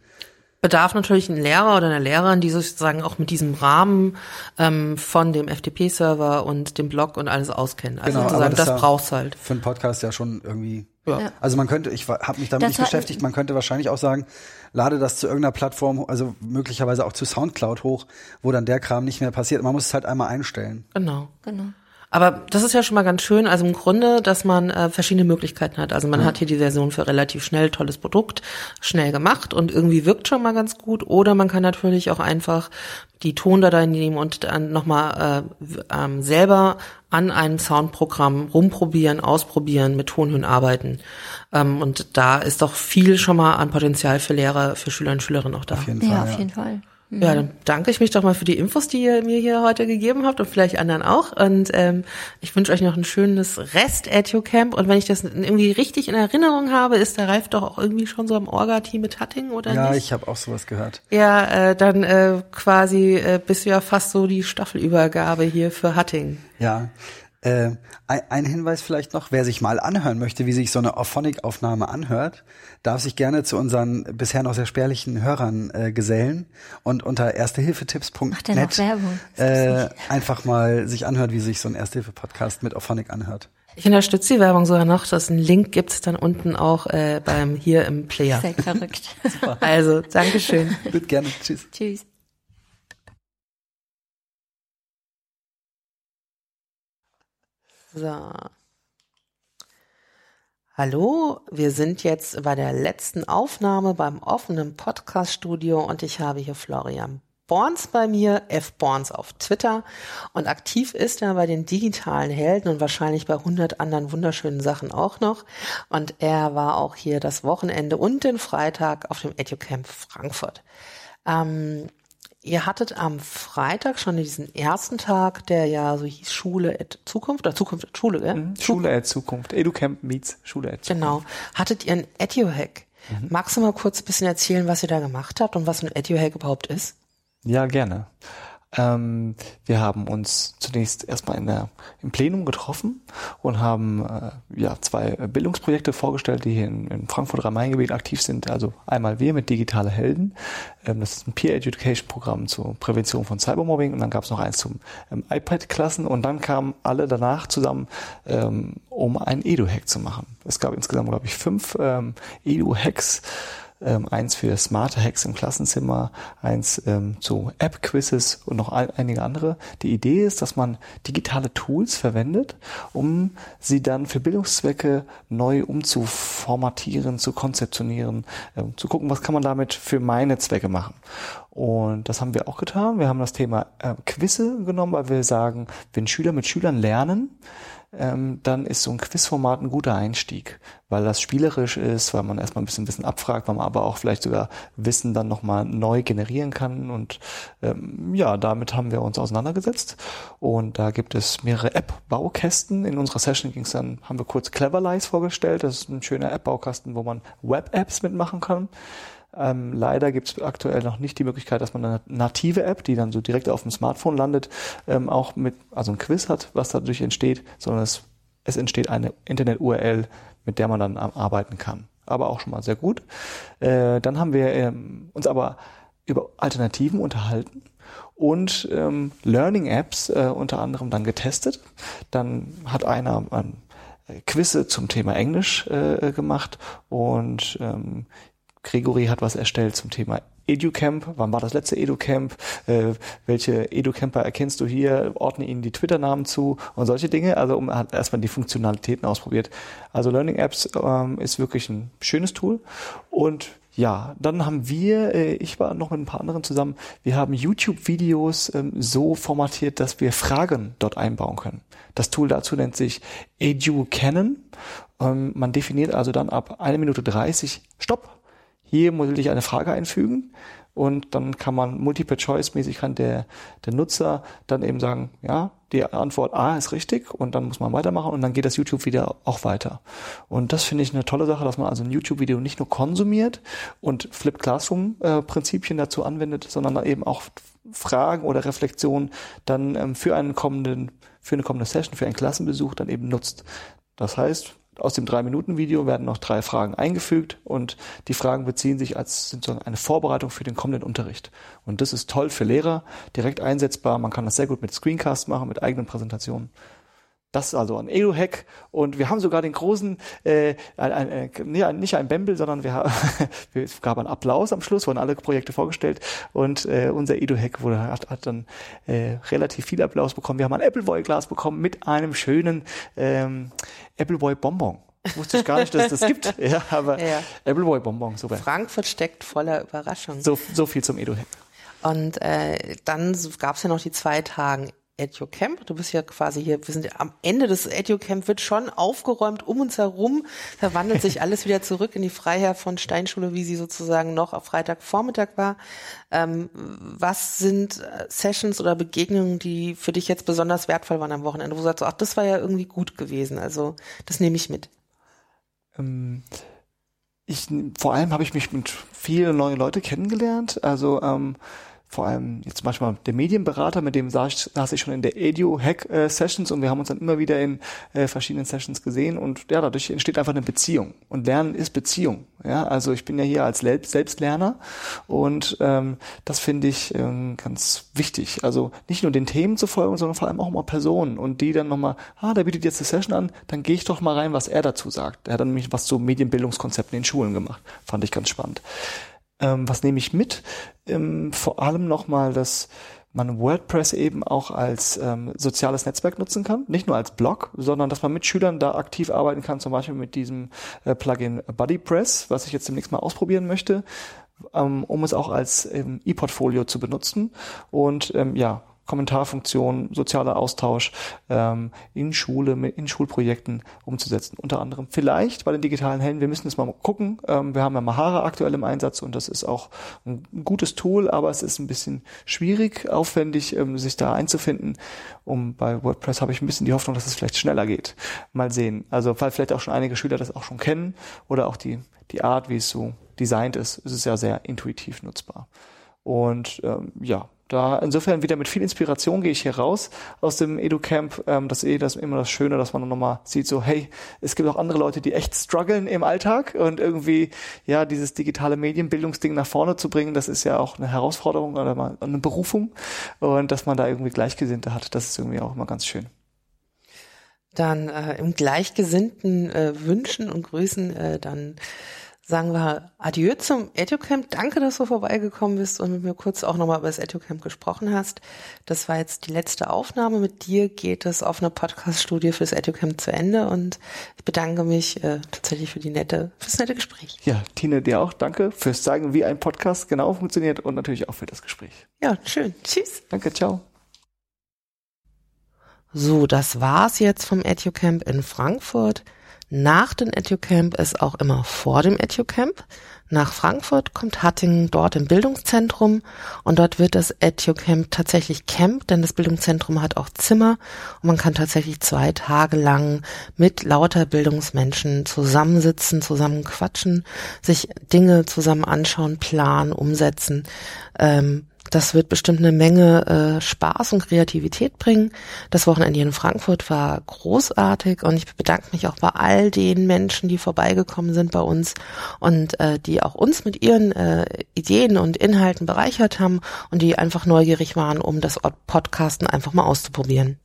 bedarf natürlich ein Lehrer oder eine Lehrerin, die sozusagen auch mit diesem Rahmen ähm, von dem FTP-Server und dem Blog und alles auskennen. Also sozusagen, das, ja brauchst halt. Für einen Podcast ja schon irgendwie. Ja. Also man könnte, ich habe mich damit Das nicht beschäftigt, man könnte wahrscheinlich auch sagen, lade das zu irgendeiner Plattform, also möglicherweise auch zu Soundcloud hoch, wo dann der Kram nicht mehr passiert. Man muss es halt einmal einstellen. Genau. Genau. Aber das ist ja schon mal ganz schön, also im Grunde, dass man äh, verschiedene Möglichkeiten hat. Also man Ja. hat hier die Version für relativ schnell, tolles Produkt, schnell gemacht und irgendwie wirkt schon mal ganz gut. Oder man kann natürlich auch einfach die Tondatei nehmen und dann nochmal äh, ähm, selber an einem Soundprogramm rumprobieren, ausprobieren, mit Tonhöhen arbeiten. Ähm, und da ist doch viel schon mal an Potenzial für Lehrer, für Schüler und Schülerinnen auch da. Auf jeden Ja, Fall. auf Ja. jeden Fall. Ja, dann danke ich mich doch mal für die Infos, die ihr mir hier heute gegeben habt und vielleicht anderen auch. Und ähm, ich wünsche euch noch ein schönes Rest EduCamp. Und wenn ich das irgendwie richtig in Erinnerung habe, ist der Ralf doch auch irgendwie schon so am Orga-Team mit Hatting, oder Ja, nicht? ich habe auch sowas gehört. ja, äh, dann äh, quasi äh, bist du ja fast so die Staffelübergabe hier für Hatting. Ja. Äh, ein, ein Hinweis vielleicht noch, wer sich mal anhören möchte, wie sich so eine Auphonic-Aufnahme anhört, darf sich gerne zu unseren bisher noch sehr spärlichen Hörern äh, gesellen und unter erstehilfetipps.net äh, einfach mal sich anhört, wie sich so ein Erste-Hilfe-Podcast mit Auphonic anhört. Ich unterstütze die Werbung sogar noch. Das einen Link gibt's dann unten auch äh, beim hier im Player. Seid verrückt. (laughs) Also, Dankeschön. Bitte gerne. Tschüss. Tschüss. So. Hallo, wir sind jetzt bei der letzten Aufnahme beim offenen Podcast-Studio und ich habe hier Florian Borns bei mir, F. Borns auf Twitter und aktiv ist er bei den digitalen Helden und wahrscheinlich bei 100 anderen wunderschönen Sachen auch noch und er war auch hier das Wochenende und den Freitag auf dem EduCamp Frankfurt. Ähm, ihr hattet am Freitag schon diesen ersten Tag, der ja so hieß Schule at Zukunft oder Zukunft at Schule, gell? Mhm. Schule at Zukunft. EduCamp meets Schule at Zukunft. Genau. Hattet ihr ein EduHack? Mhm. Magst du mal kurz ein bisschen erzählen, was ihr da gemacht habt und was ein EduHack überhaupt ist? Ja, gerne. Ähm, wir haben uns zunächst erstmal in der, im Plenum getroffen und haben äh, ja, zwei Bildungsprojekte vorgestellt, die hier in, in Frankfurt Rhein-Main-Gebiet aktiv sind. Also einmal wir mit Digitale Helden. Ähm, das ist ein Peer Education Programm zur Prävention von Cybermobbing und dann gab es noch eins zum ähm, iPad-Klassen und dann kamen alle danach zusammen, ähm, um einen Edu-Hack zu machen. Es gab insgesamt, glaube ich, fünf ähm, Edu-Hacks ähm, eins für smarte Hacks im Klassenzimmer, eins ähm, zu App-Quizzes und noch ein, einige andere. Die Idee ist, dass man digitale Tools verwendet, um sie dann für Bildungszwecke neu umzuformatieren, zu konzeptionieren, ähm, zu gucken, was kann man damit für meine Zwecke machen. Und das haben wir auch getan. Wir haben das Thema äh, Quizze genommen, weil wir sagen, wenn Schüler mit Schülern lernen, ähm, dann ist so ein Quizformat ein guter Einstieg, weil das spielerisch ist, weil man erstmal ein bisschen Wissen abfragt, weil man aber auch vielleicht sogar Wissen dann nochmal neu generieren kann. Und ähm, ja, damit haben wir uns auseinandergesetzt. Und da gibt es mehrere App-Baukästen. In unserer Session ging es dann, haben wir kurz Cleverlies vorgestellt. Das ist ein schöner App-Baukasten, wo man Web-Apps mitmachen kann. Ähm, leider gibt es aktuell noch nicht die Möglichkeit, dass man eine native App, die dann so direkt auf dem Smartphone landet, ähm, auch mit, also ein Quiz hat, was dadurch entsteht, sondern es, es entsteht eine Internet-URL, mit der man dann arbeiten kann. Aber auch schon mal sehr gut. Äh, dann haben wir ähm, uns aber über Alternativen unterhalten und ähm, Learning Apps äh, unter anderem dann getestet. Dann hat einer ein Quizze zum Thema Englisch äh, gemacht und ähm, Gregory hat was erstellt zum Thema EduCamp. Wann war das letzte EduCamp? Äh, welche EduCamper erkennst du hier? Ordne ihnen die Twitter-Namen zu und solche Dinge. Also um hat erstmal die Funktionalitäten ausprobiert. Also Learning Apps ähm, ist wirklich ein schönes Tool. Und ja, dann haben wir, äh, ich war noch mit ein paar anderen zusammen, wir haben YouTube-Videos ähm, so formatiert, dass wir Fragen dort einbauen können. Das Tool dazu nennt sich EduCanon. Ähm, man definiert also dann ab eine Minute 30 Stopp hier muss ich eine Frage einfügen und dann kann man Multiple-Choice-mäßig kann der, der Nutzer dann eben sagen, ja, die Antwort A ist richtig und dann muss man weitermachen und dann geht das YouTube-Video auch weiter. Und das finde ich eine tolle Sache, dass man also ein YouTube-Video nicht nur konsumiert und Flipped Classroom-Prinzipien dazu anwendet, sondern eben auch Fragen oder Reflexionen dann ähm, für einen kommenden, für eine kommende Session, für einen Klassenbesuch dann eben nutzt. Das heißt, aus dem Drei-Minuten-Video werden noch drei Fragen eingefügt und die Fragen beziehen sich als sozusagen eine Vorbereitung für den kommenden Unterricht. Und das ist toll für Lehrer, direkt einsetzbar. Man kann das sehr gut mit Screencast machen, mit eigenen Präsentationen. Das ist also ein Edu-Hack und wir haben sogar den großen, äh, ein, ein, äh, nicht ein Bembel, sondern wir haben, (laughs) es gab einen Applaus am Schluss, wurden alle Projekte vorgestellt und äh, unser Edu-Hack wurde, hat, hat dann äh, relativ viel Applaus bekommen. Wir haben ein Appleboy-Glas bekommen mit einem schönen ähm, Appleboy-Bonbon. Wusste ich gar nicht, dass es das gibt. (laughs) Ja, aber ja. Appleboy Bonbon, super. Frankfurt steckt voller Überraschungen. So, so viel zum Edu-Hack. Und äh, dann gab es ja noch die zwei Tagen EduCamp. Du bist ja quasi hier, wir sind ja am Ende des EduCamp, wird schon aufgeräumt um uns herum, verwandelt sich alles wieder zurück in die Freiherr von Steinschule, wie sie sozusagen noch auf Freitagvormittag war. Ähm, was sind äh, Sessions oder Begegnungen, die für dich jetzt besonders wertvoll waren am Wochenende, wo du sagst, ach, das war ja irgendwie gut gewesen, also das nehme ich mit. Ähm ich, vor allem habe ich mich mit vielen neuen Leuten kennengelernt. Also ähm, vor allem jetzt manchmal der Medienberater, mit dem saß, saß ich schon in der Edu-Hack-Sessions und wir haben uns dann immer wieder in äh, verschiedenen Sessions gesehen und ja, dadurch entsteht einfach eine Beziehung. Und Lernen ist Beziehung. Ja, also ich bin ja hier als Selbstlerner und ähm, das finde ich ähm, ganz wichtig. Also nicht nur den Themen zu folgen, sondern vor allem auch mal Personen und die dann nochmal, ah, der bietet jetzt eine Session an, dann gehe ich doch mal rein, was er dazu sagt. Er hat dann nämlich was zu Medienbildungskonzepten in Schulen gemacht. Fand ich ganz spannend. Ähm, was nehme ich mit? Ähm, vor allem nochmal, dass man WordPress eben auch als ähm, soziales Netzwerk nutzen kann, nicht nur als Blog, sondern dass man mit Schülern da aktiv arbeiten kann, zum Beispiel mit diesem äh, Plugin BuddyPress, was ich jetzt demnächst mal ausprobieren möchte, ähm, um es auch als ähm, E-Portfolio zu benutzen und ähm, ja, Kommentarfunktion, sozialer Austausch ähm, in Schule, in Schulprojekten umzusetzen. Unter anderem vielleicht bei den digitalen Helden, wir müssen es mal gucken. Ähm, wir haben ja Mahara aktuell im Einsatz und das ist auch ein gutes Tool, aber es ist ein bisschen schwierig, aufwendig, ähm, sich da einzufinden. Um bei WordPress habe ich ein bisschen die Hoffnung, dass es vielleicht schneller geht. Mal sehen. Also weil vielleicht auch schon einige Schüler das auch schon kennen oder auch die, die Art, wie es so designt ist, ist es ja sehr intuitiv nutzbar. Und ähm, ja, da insofern wieder mit viel Inspiration gehe ich hier raus aus dem EduCamp. Ähm, das ist eh das immer das Schöne, dass man nochmal sieht, so hey, es gibt auch andere Leute, die echt strugglen im Alltag und irgendwie ja dieses digitale Medienbildungsding nach vorne zu bringen, das ist ja auch eine Herausforderung oder mal eine Berufung und dass man da irgendwie Gleichgesinnte hat, das ist irgendwie auch immer ganz schön. Dann äh, im gleichgesinnten äh, Wünschen und Grüßen äh, dann sagen wir Adieu zum EduCamp. Danke, dass du vorbeigekommen bist und mit mir kurz auch nochmal über das EduCamp gesprochen hast. Das war jetzt die letzte Aufnahme. Mit dir geht es auf einer Podcast-Studie fürs EduCamp zu Ende und ich bedanke mich äh, tatsächlich für die nette, fürs nette Gespräch. Ja, Tine, dir auch danke fürs Zeigen, wie ein Podcast genau funktioniert und natürlich auch für das Gespräch. Ja, schön. Tschüss. Danke, ciao. So, das war's jetzt vom EduCamp in Frankfurt. Nach dem EduCamp ist auch immer vor dem EduCamp. Nach Frankfurt kommt Hattingen dort im Bildungszentrum und dort wird das EduCamp tatsächlich Camp, denn das Bildungszentrum hat auch Zimmer und man kann tatsächlich zwei Tage lang mit lauter Bildungsmenschen zusammensitzen, zusammen quatschen, sich Dinge zusammen anschauen, planen, umsetzen. Ähm, das wird bestimmt eine Menge äh, Spaß und Kreativität bringen. Das Wochenende in Frankfurt war großartig und ich bedanke mich auch bei all den Menschen, die vorbeigekommen sind bei uns und äh, die auch uns mit ihren äh, Ideen und Inhalten bereichert haben und die einfach neugierig waren, um das Podcasten einfach mal auszuprobieren.